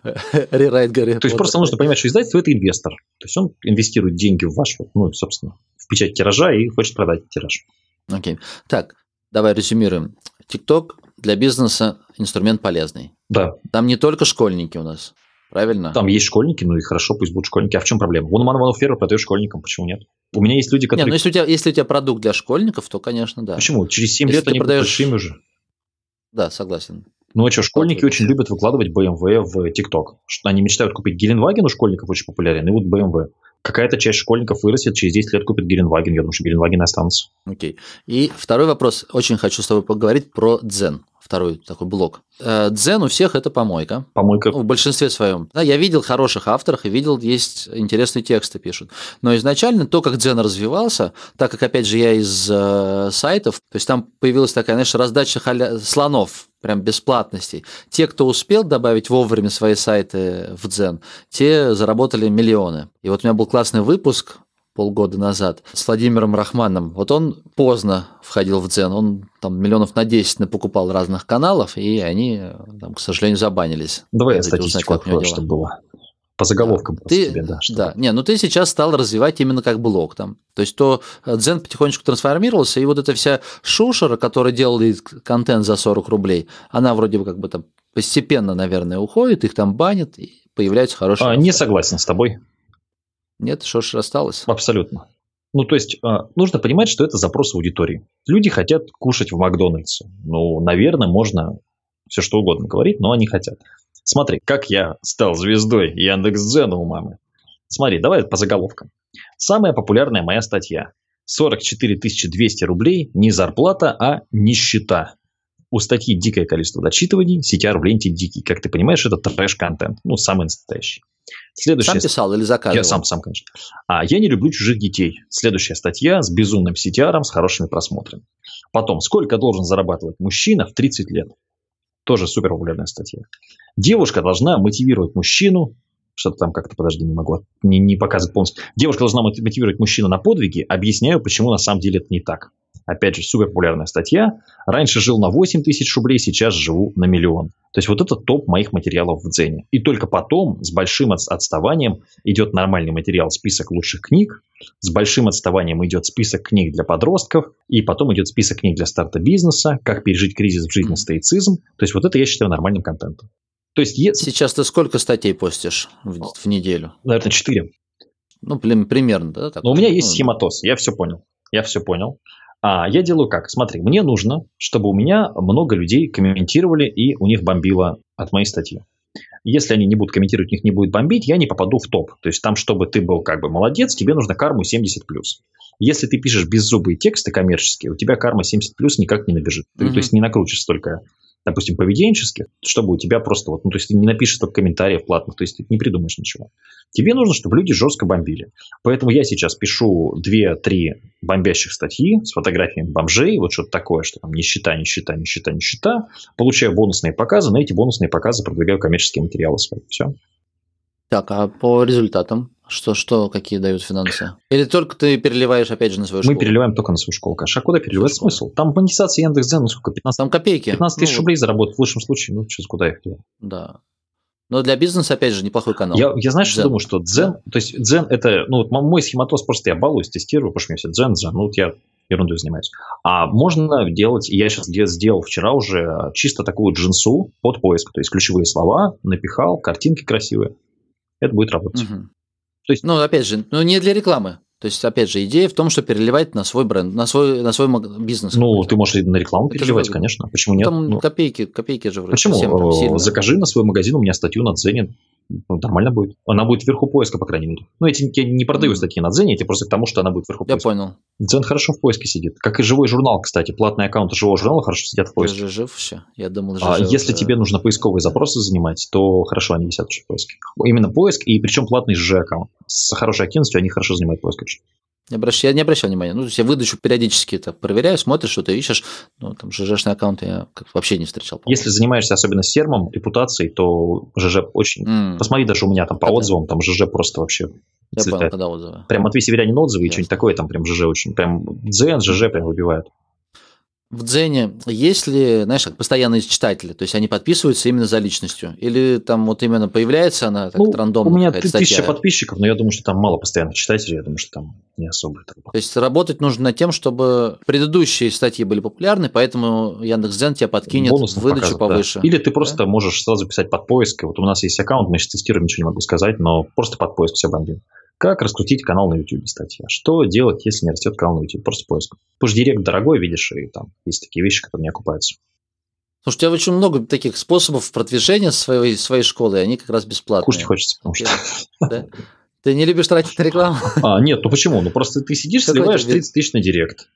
Рерайт Гарри То есть просто нужно понимать, что издательство – это инвестор. То есть он инвестирует деньги в ваш, ну, собственно, в печать тиража и хочет продать тираж. Окей. Так, давай резюмируем. ТикТок для бизнеса инструмент полезный. Да. Там не только школьники у нас, правильно? Там есть школьники, ну и хорошо, пусть будут школьники. А в чем проблема? Вон Ман Ферро продает школьникам, почему нет? У меня есть люди, которые... Не, ну если у, тебя, если у тебя продукт для школьников, то, конечно, да. Почему? Через 7 если лет они продаешь... будут большими уже. Да, согласен. Ну а что, школьники очень любят выкладывать BMW в ТикТок. Они мечтают купить Геленваген у школьников очень популярен, и вот BMW. какая-то часть школьников вырастет, через 10 лет купит Геленваген. Я думаю, что Геленваген останутся. Окей. И второй вопрос. Очень хочу с тобой поговорить про дзен. Второй такой блок. Э, дзен у всех это помойка. Помойка. Ну, в большинстве своем. Да, я видел хороших авторов и видел, есть интересные тексты пишут. Но изначально то, как дзен развивался, так как, опять же, я из э, сайтов, то есть там появилась такая, знаешь, раздача халя... слонов, прям бесплатностей. Те, кто успел добавить вовремя свои сайты в Дзен, те заработали миллионы. И вот у меня был классный выпуск полгода назад с Владимиром Рахманом. Вот он поздно входил в Дзен, он там миллионов на 10 покупал разных каналов, и они, там, к сожалению, забанились. Давай я статистику открою, чтобы было. По заголовкам ты, тебе, да. Чтобы... Да, не, ну ты сейчас стал развивать именно как блог там. То есть то Дзен потихонечку трансформировался, и вот эта вся шушера, которая делает контент за 40 рублей, она вроде бы как бы там постепенно, наверное, уходит, их там банят, и появляются хорошие... А, не согласен с тобой. Нет, что ж осталось? Абсолютно. Ну, то есть, а, нужно понимать, что это запрос аудитории. Люди хотят кушать в Макдональдсе. Ну, наверное, можно все что угодно говорить, но они хотят. Смотри, как я стал звездой Яндекс.Дзена у мамы. Смотри, давай по заголовкам. Самая популярная моя статья. 44 200 рублей не зарплата, а нищета. У статьи дикое количество дочитываний, CTR в ленте дикий. Как ты понимаешь, это трэш-контент. Ну, самый настоящий. Следующая... Сам писал или заказывал? Я сам, сам, конечно. А, я не люблю чужих детей. Следующая статья с безумным CTR, с хорошими просмотрами. Потом, сколько должен зарабатывать мужчина в 30 лет? Тоже супер популярная статья. Девушка должна мотивировать мужчину, что-то там как-то, подожди, не могу, не, не показывать полностью. Девушка должна мотивировать мужчину на подвиги, объясняю, почему на самом деле это не так. Опять же, супер популярная статья. Раньше жил на 8 тысяч рублей, сейчас живу на миллион. То есть, вот это топ моих материалов в Дзене. И только потом, с большим отставанием, идет нормальный материал, список лучших книг. С большим отставанием идет список книг для подростков. И потом идет список книг для старта бизнеса, как пережить кризис в жизни, стоицизм. То есть, вот это я считаю нормальным контентом. То есть, если... Сейчас ты сколько статей постишь в, в неделю? Наверное, 4. Ну, примерно, да? Так? Но у меня есть ну, схематоз, я все понял. Я все понял. А я делаю как? Смотри, мне нужно, чтобы у меня много людей комментировали и у них бомбило от моей статьи. Если они не будут комментировать, у них не будет бомбить, я не попаду в топ. То есть там, чтобы ты был как бы молодец, тебе нужно карму 70+. Если ты пишешь беззубые тексты коммерческие, у тебя карма 70+, никак не набежит. Mm-hmm. То есть не накрутишь столько допустим, поведенческих, чтобы у тебя просто вот, ну, то есть ты не напишешь только комментариев платных, то есть ты не придумаешь ничего. Тебе нужно, чтобы люди жестко бомбили. Поэтому я сейчас пишу 2-3 бомбящих статьи с фотографиями бомжей, вот что-то такое, что там нищета, нищета, нищета, нищета, получаю бонусные показы, на эти бонусные показы продвигаю коммерческие материалы свои. Все. Так, а по результатам? Что, что, какие дают финансы? Или только ты переливаешь, опять же, на свою школу? Мы переливаем только на свою школу, конечно. А куда переливать смысл? Там монетизация Яндекс.Дзен, ну сколько? 15, Там копейки. 15 тысяч ну, рублей заработать в лучшем случае. Ну, сейчас куда их делать? Да. Но для бизнеса, опять же, неплохой канал. Я, я знаешь, что думаю, что Дзен, то есть Дзен это, ну, вот мой схематоз просто я балуюсь, тестирую, потому что мне все Дзен, Дзен, ну, вот я ерундой занимаюсь. А можно делать, я сейчас сделал вчера уже чисто такую джинсу под поиск, то есть ключевые слова, напихал, картинки красивые это будет работать. Угу. То есть, ну, опять же, ну, не для рекламы. То есть, опять же, идея в том, что переливать на свой бренд, на свой, на свой бизнес. Ну, ты можешь и на рекламу это переливать, конечно. Почему нет? Там ну, копейки, копейки же вроде. Почему? Совсем, сильно. Закажи на свой магазин у меня статью на Дзене ну, нормально будет. Она будет вверху поиска, по крайней мере. Ну, эти я не продаю статьи на Дзене, эти просто к тому, что она будет вверху поиска. Я понял. Дзен хорошо в поиске сидит. Как и живой журнал, кстати. Платные аккаунты живого журнала хорошо сидят в поиске. Ты же жив все? Я думал, а жив, если тебе нужно поисковые запросы занимать, то хорошо, они висят в поиске. Именно поиск, и причем платный ЖЖ аккаунт. С хорошей активностью они хорошо занимают поиск. Не обращ... Я не обращал внимания. Ну, то есть я выдачу периодически это проверяю, смотришь, что ты ищешь. Ну, там ЖЖшный аккаунт я вообще не встречал. Если занимаешься особенно сермом, репутацией, то ЖЖ очень... Mm. Посмотри, даже у меня там по это... отзывам, там ЖЖ просто вообще я понял, когда отзывы. Прям Матвей Северянин отзывы Ясно. и что-нибудь такое, там прям ЖЖ очень... Прям Дзен, ЖЖ прям выбивают в Дзене есть ли, знаешь, как постоянные читатели? То есть они подписываются именно за личностью? Или там вот именно появляется она так ну, рандомно? У меня тысяча подписчиков, но я думаю, что там мало постоянных читателей, я думаю, что там не особо это. То есть работать нужно над тем, чтобы предыдущие статьи были популярны, поэтому Яндекс.Дзен тебя подкинет Бонусно выдачу повыше. Да. Или ты просто да? можешь сразу писать под поиск. Вот у нас есть аккаунт, мы сейчас тестируем, ничего не могу сказать, но просто под поиск все бомбим. Как раскрутить канал на YouTube статья? Что делать, если не растет канал на YouTube? Просто поиск. Потому директ дорогой, видишь, и там есть такие вещи, которые не окупаются. Слушай, у тебя очень много таких способов продвижения своей, своей школы, и они как раз бесплатные. Кушать хочется, потому что... Да? Ты не любишь тратить на рекламу? А, нет, ну почему? Ну просто ты сидишь, Какой сливаешь тебе- 30 тысяч на директ.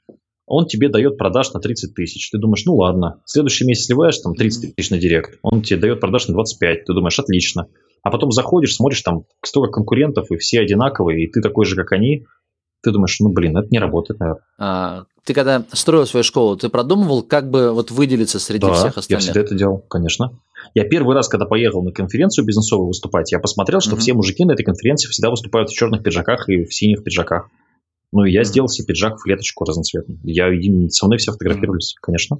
Он тебе дает продаж на 30 тысяч. Ты думаешь, ну ладно. В следующий месяц сливаешь там 30 тысяч на директ. Он тебе дает продаж на 25. Ты думаешь, отлично. А потом заходишь, смотришь, там столько конкурентов, и все одинаковые, и ты такой же, как они. Ты думаешь, ну блин, это не работает, наверное. А, ты когда строил свою школу, ты продумывал, как бы вот выделиться среди Да, всех я остальных? всегда это делал, конечно. Я первый раз, когда поехал на конференцию бизнесовую выступать, я посмотрел, что Мгм. все мужики на этой конференции всегда выступают в черных пиджаках и в синих пиджаках. Ну, и я Мгм. сделал себе пиджак в клеточку разноцветный. Я, со мной все фотографировались, конечно.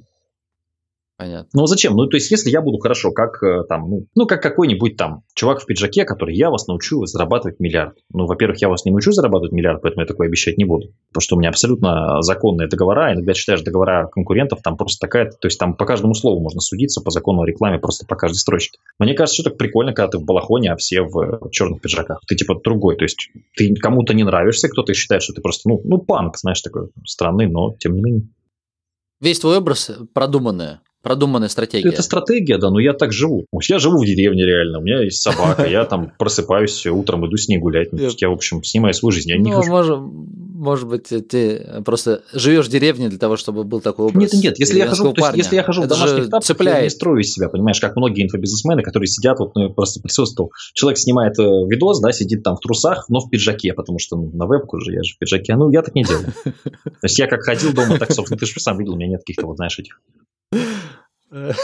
Понятно. Ну, а зачем? Ну, то есть, если я буду хорошо, как э, там, ну, ну, как какой-нибудь там чувак в пиджаке, который я вас научу зарабатывать миллиард. Ну, во-первых, я вас не научу зарабатывать миллиард, поэтому я такое обещать не буду. Потому что у меня абсолютно законные договора. Иногда читаешь договора конкурентов, там просто такая, то есть там по каждому слову можно судиться по закону о рекламе, просто по каждой строчке. Мне кажется, что так прикольно, когда ты в балахоне, а все в э, черных пиджаках. Ты типа другой, то есть ты кому-то не нравишься, кто-то считает, что ты просто, ну, ну, панк, знаешь, такой странный, но тем не менее. Весь твой образ продуманная, продуманная стратегия. Это стратегия, да, но я так живу. Я живу в деревне реально, у меня есть собака, я там просыпаюсь утром, иду с ней гулять. Ну, Я, в общем, снимаю свою жизнь. Я не ну, хожу. может, быть, ты просто живешь в деревне для того, чтобы был такой образ. Нет, нет, если я хожу, если я хожу в домашних тапках, я не строю из себя, понимаешь, как многие инфобизнесмены, которые сидят, вот, ну, просто присутствовал. Человек снимает э, видос, да, сидит там в трусах, но в пиджаке, потому что ну, на вебку же я же в пиджаке. Ну, я так не делаю. То есть я как ходил дома, так, собственно, ты же сам видел, у меня нет каких-то, вот, знаешь, этих.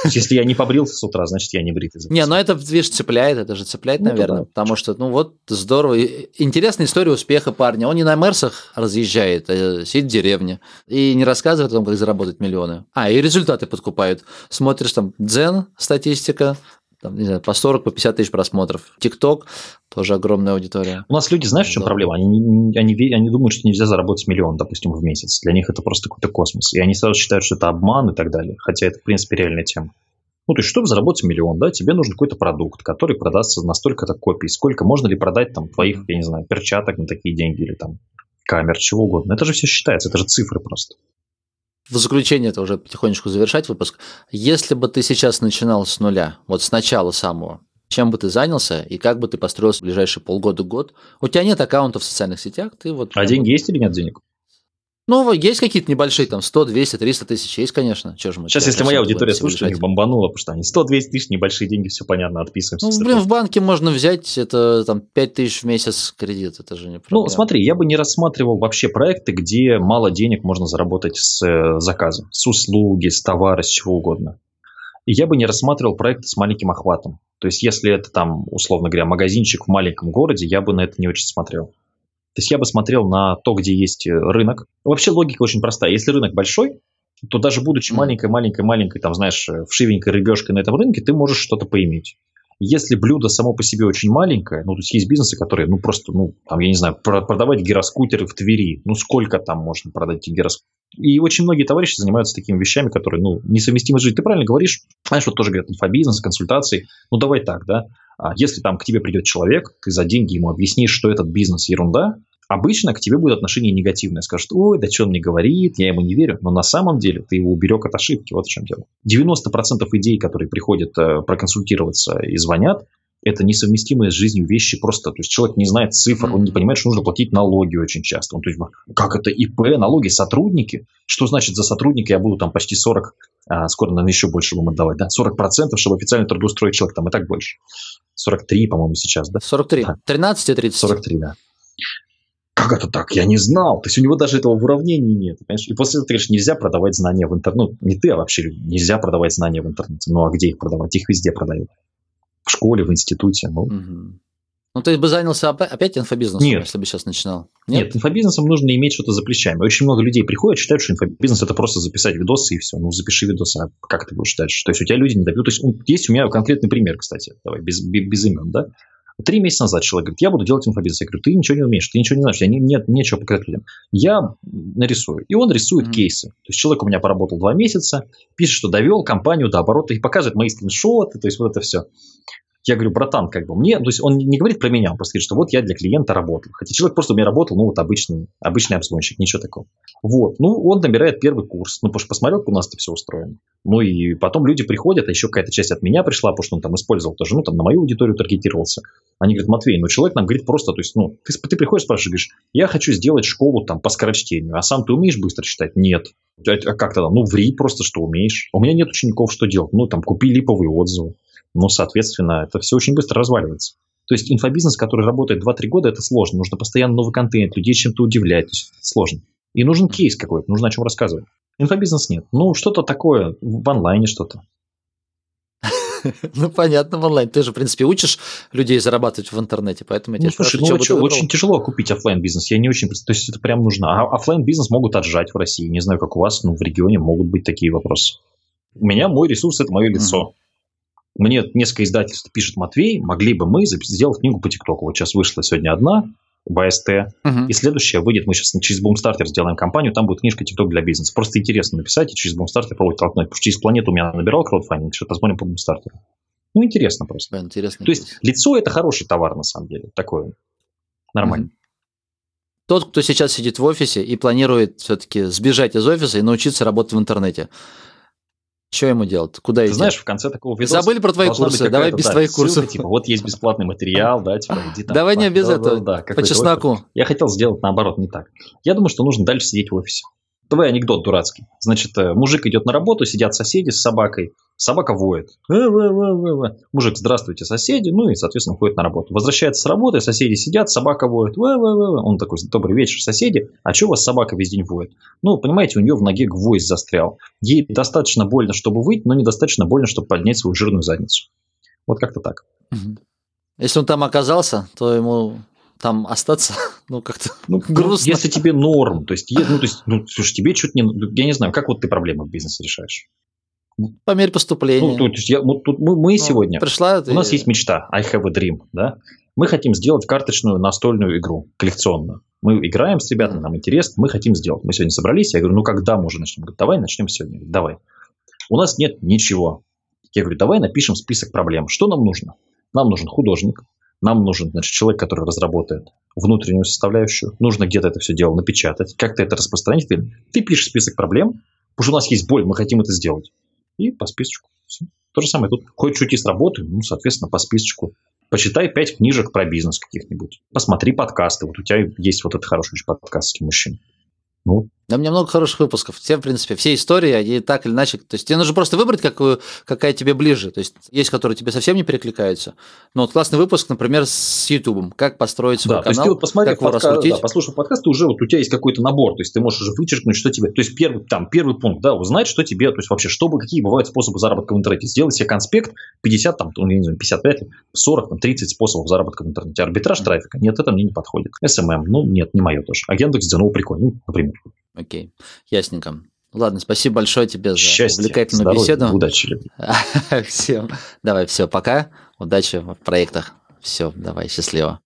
Если я не побрился с утра, значит, я не бритый. Не, ну это, видишь, цепляет, это же цепляет, Ну, наверное, да. потому что, ну вот, здорово. Интересная история успеха парня. Он не на Мерсах разъезжает, а сидит в деревне и не рассказывает о том, как заработать миллионы. А, и результаты подкупают. Смотришь там Дзен, статистика, там, не знаю, по 40, по 50 тысяч просмотров. ТикТок, тоже огромная аудитория. У нас люди, знаешь, в чем Да. проблема? Они, они, они думают, что нельзя заработать миллион, допустим, в месяц. Для них это просто какой-то космос. И они сразу считают, что это обман и так далее. Хотя это, в принципе, реальная тема. Ну, то есть, чтобы заработать миллион, да, тебе нужен какой-то продукт, который продастся на столько-то копий. Сколько можно ли продать там твоих, я не знаю, перчаток на такие деньги или там камер, чего угодно. Это же все считается, это же цифры просто. В заключение это уже потихонечку завершать выпуск. Если бы ты сейчас начинал с нуля, вот с начала самого, чем бы ты занялся и как бы ты построился в ближайшие полгода-год? У тебя нет аккаунтов в социальных сетях, ты вот... А деньги есть или нет денег? Ну, есть какие-то небольшие, там, 100, 200, 300 тысяч, есть, конечно. Чё ж мы Сейчас, если моя аудитория слушает, них бомбануло, потому что они 100-200 тысяч, небольшие деньги, все понятно, отписываемся. Ну, блин, в банке можно взять, это там 5 тысяч в месяц кредит, это же не проблема. Ну, смотри, я бы не рассматривал вообще проекты, где мало денег можно заработать с э, заказа, с услуги, с товара, с чего угодно. И я бы не рассматривал проекты с маленьким охватом. То есть, если это там, условно говоря, магазинчик в маленьком городе, я бы на это не очень смотрел. То есть, я бы смотрел на то, где есть э, рынок. Вообще логика очень простая. Если рынок большой, то даже будучи Мгм. маленькой-маленькой-маленькой, там, знаешь, э, вшивенькой рыбешкой на этом рынке, ты можешь что-то поиметь. Если блюдо само по себе очень маленькое, ну, то есть есть бизнесы, которые, ну, просто, ну, там, я не знаю, про- продавать гироскутеры в Твери, ну, сколько там можно продать этих гироскутеров? И очень многие товарищи занимаются такими вещами, которые, ну, несовместимы с жизнью. Ты правильно говоришь, знаешь, вот тоже говорят, инфобизнес, консультации. Ну, давай так, да, А если там к тебе придет человек, ты за деньги ему объяснишь, что этот бизнес ерунда, обычно к тебе будет отношение негативное. Скажут, ой, да что он мне говорит, я ему не верю. Но на самом деле ты его уберег от ошибки, вот в чем дело. 90% идей, которые приходят э, проконсультироваться и звонят, это несовместимые с жизнью вещи просто. То есть человек не знает цифр, он не понимает, что нужно платить налоги очень часто. Он, то есть, как это ИП, налоги, сотрудники? Что значит за сотрудника я буду там почти 40, а, скоро, наверное, еще больше будем отдавать, да? 40%, чтобы официально трудоустроить человека, там и так больше. 43, по-моему, сейчас, да? 43. Да. 13 и 30. 43, да. Как это так? Я не знал. То есть у него даже этого в уравнении нет. Понимаешь? И после этого ты говоришь, нельзя продавать знания в интернете. Ну, не ты, а вообще. Нельзя продавать знания в интернете. Ну, а где их продавать? Их везде продают. В школе, в институте. Ну, Мгм. Ну, ты бы занялся опя- опять инфобизнесом, Нет. если бы сейчас начинал? Нет, инфобизнесом нужно иметь что-то за плечами. Очень много людей приходят, считают, что инфобизнес это просто записать видосы и все. Ну, запиши видосы, а как ты будешь дальше? То есть у тебя люди не добьют. То есть есть у меня конкретный пример, кстати, давай, без, без, без имен, да? Три месяца назад человек говорит, я буду делать инфобизнес. Я говорю, ты ничего не умеешь, ты ничего не знаешь, тебя не- нет нечего показать людям. Я нарисую. И он рисует Мгм. кейсы. То есть человек у меня поработал два месяца, пишет, что довел компанию до оборота и показывает мои скриншоты, то есть вот это все. Я говорю, братан, как бы мне, то есть он не говорит про меня, он просто говорит, что вот я для клиента работал. Хотя человек просто у меня работал, ну вот обычный, обычный обзвонщик, ничего такого. Вот, ну он набирает первый курс, ну потому что посмотрел, как у нас это все устроено. Ну и потом люди приходят, а еще какая-то часть от меня пришла, потому что он там использовал тоже, ну там на мою аудиторию таргетировался. Они говорят, Матвей, ну человек нам говорит просто, то есть, ну, ты, ты приходишь, спрашиваешь, говоришь, я хочу сделать школу там по скорочтению, а сам ты умеешь быстро читать? Нет. А, а как тогда? Ну, ври просто, что умеешь. У меня нет учеников, что делать? Ну, там, купи липовые отзывы. Ну, соответственно, это все очень быстро разваливается. То есть инфобизнес, который работает 2-3 года, это сложно. Нужно постоянно новый контент, людей чем-то удивлять. То есть это сложно. И нужен кейс какой-то, нужно о чем рассказывать. Инфобизнес нет. Ну, что-то такое, в онлайне что-то. Ну, понятно, в онлайн. Ты же, в принципе, учишь людей зарабатывать в интернете, поэтому я ну, слушай, ну, что, очень тяжело купить офлайн бизнес. Я не очень... То есть, это прям нужно. А офлайн бизнес могут отжать в России. Не знаю, как у вас, но в регионе могут быть такие вопросы. У меня мой ресурс – это мое лицо. Мне несколько издательств пишет Матвей, могли бы мы сделать книгу по ТикТоку. Вот сейчас вышла сегодня одна, БСТ, угу. и следующая выйдет, мы сейчас через Boomstarter сделаем компанию, там будет книжка ТикТок для бизнеса. Просто интересно написать и через Boomstarter пробовать толкнуть. Потому что через планету у меня набирал краудфандинг, что посмотрим по Boomstarter. Ну, интересно просто. Да, интересно. То есть, лицо – это хороший товар, на самом деле. Такое. Нормально. Тот, кто сейчас сидит в офисе и планирует все-таки сбежать из офиса и научиться работать в интернете – что ему делать? Куда Ты идти? знаешь, в конце такого видоса... Забыли про твои курсы, давай без да, твоих ссылка, курсов. Типа, вот есть бесплатный материал, да, типа, иди там. Давай не без этого, да, по чесноку. Я хотел сделать наоборот, не так. Я думаю, что нужно дальше сидеть в офисе. Давай анекдот дурацкий. Значит, э, мужик идет на работу, сидят соседи с собакой, собака воет. Мужик, здравствуйте, соседи, ну и, соответственно, ходит на работу. Возвращается с работы, соседи сидят, собака воет. Он такой, добрый вечер, соседи, а что у вас собака весь день воет? Ну, понимаете, у нее в ноге гвоздь застрял. Ей достаточно больно, чтобы выйти, но недостаточно больно, чтобы поднять свою жирную задницу. Вот как-то так. Если он там оказался, то ему там остаться, ну, как-то ну, грустно. Если тебе норм, то есть, ну, то есть, ну, слушай, тебе что-то не... Я не знаю, как вот ты проблемы в бизнесе решаешь? По мере поступления. Ну, есть я, вот тут мы, мы ну, сегодня... Пришла, ты... У нас есть мечта, I have a dream, да? Мы хотим сделать карточную настольную игру, коллекционную. Мы играем с ребятами, нам интересно, мы хотим сделать. Мы сегодня собрались, я говорю, ну, когда мы уже начнем? Говорит, давай начнем сегодня. Говорит, давай. У нас нет ничего. Я говорю, давай напишем список проблем. Что нам нужно? Нам нужен художник, нам нужен значит, человек, который разработает внутреннюю составляющую. Нужно где-то это все дело напечатать, как-то это распространить. Ты, ты пишешь список проблем, потому что у нас есть боль, мы хотим это сделать. И по списочку. Все. То же самое тут. Хочешь уйти с работы, ну, соответственно, по списочку. Почитай пять книжек про бизнес каких-нибудь. Посмотри подкасты. Вот у тебя есть вот этот хороший подкаст с мужчин. Ну, да, у меня много хороших выпусков. Все, в принципе, все истории, они так или иначе... То есть тебе нужно просто выбрать, какую, какая тебе ближе. То есть есть, которые тебе совсем не перекликаются. Но вот классный выпуск, например, с YouTube. Как построить свой да, канал, то есть ты вот посмотри, как его подка... раскрутить. Да, послушав подкаст, ты уже вот у тебя есть какой-то набор. То есть ты можешь уже вычеркнуть, что тебе... То есть первый, там, первый пункт, да, узнать, что тебе... То есть вообще, чтобы, какие бывают способы заработка в интернете. Сделать себе конспект 50, там, ну, я не знаю, 55, 40, там, 30 способов заработка в интернете. Арбитраж трафика. Нет, это мне не подходит. SMM, ну, нет, не мое тоже. А Яндекс ну, прикольно, ну, например. Окей, ясненько. Ладно, спасибо большое тебе за Счастья, увлекательную здоровья, беседу. Удачи. Всем. Давай, все, пока. Удачи в проектах. Все, давай, счастливо.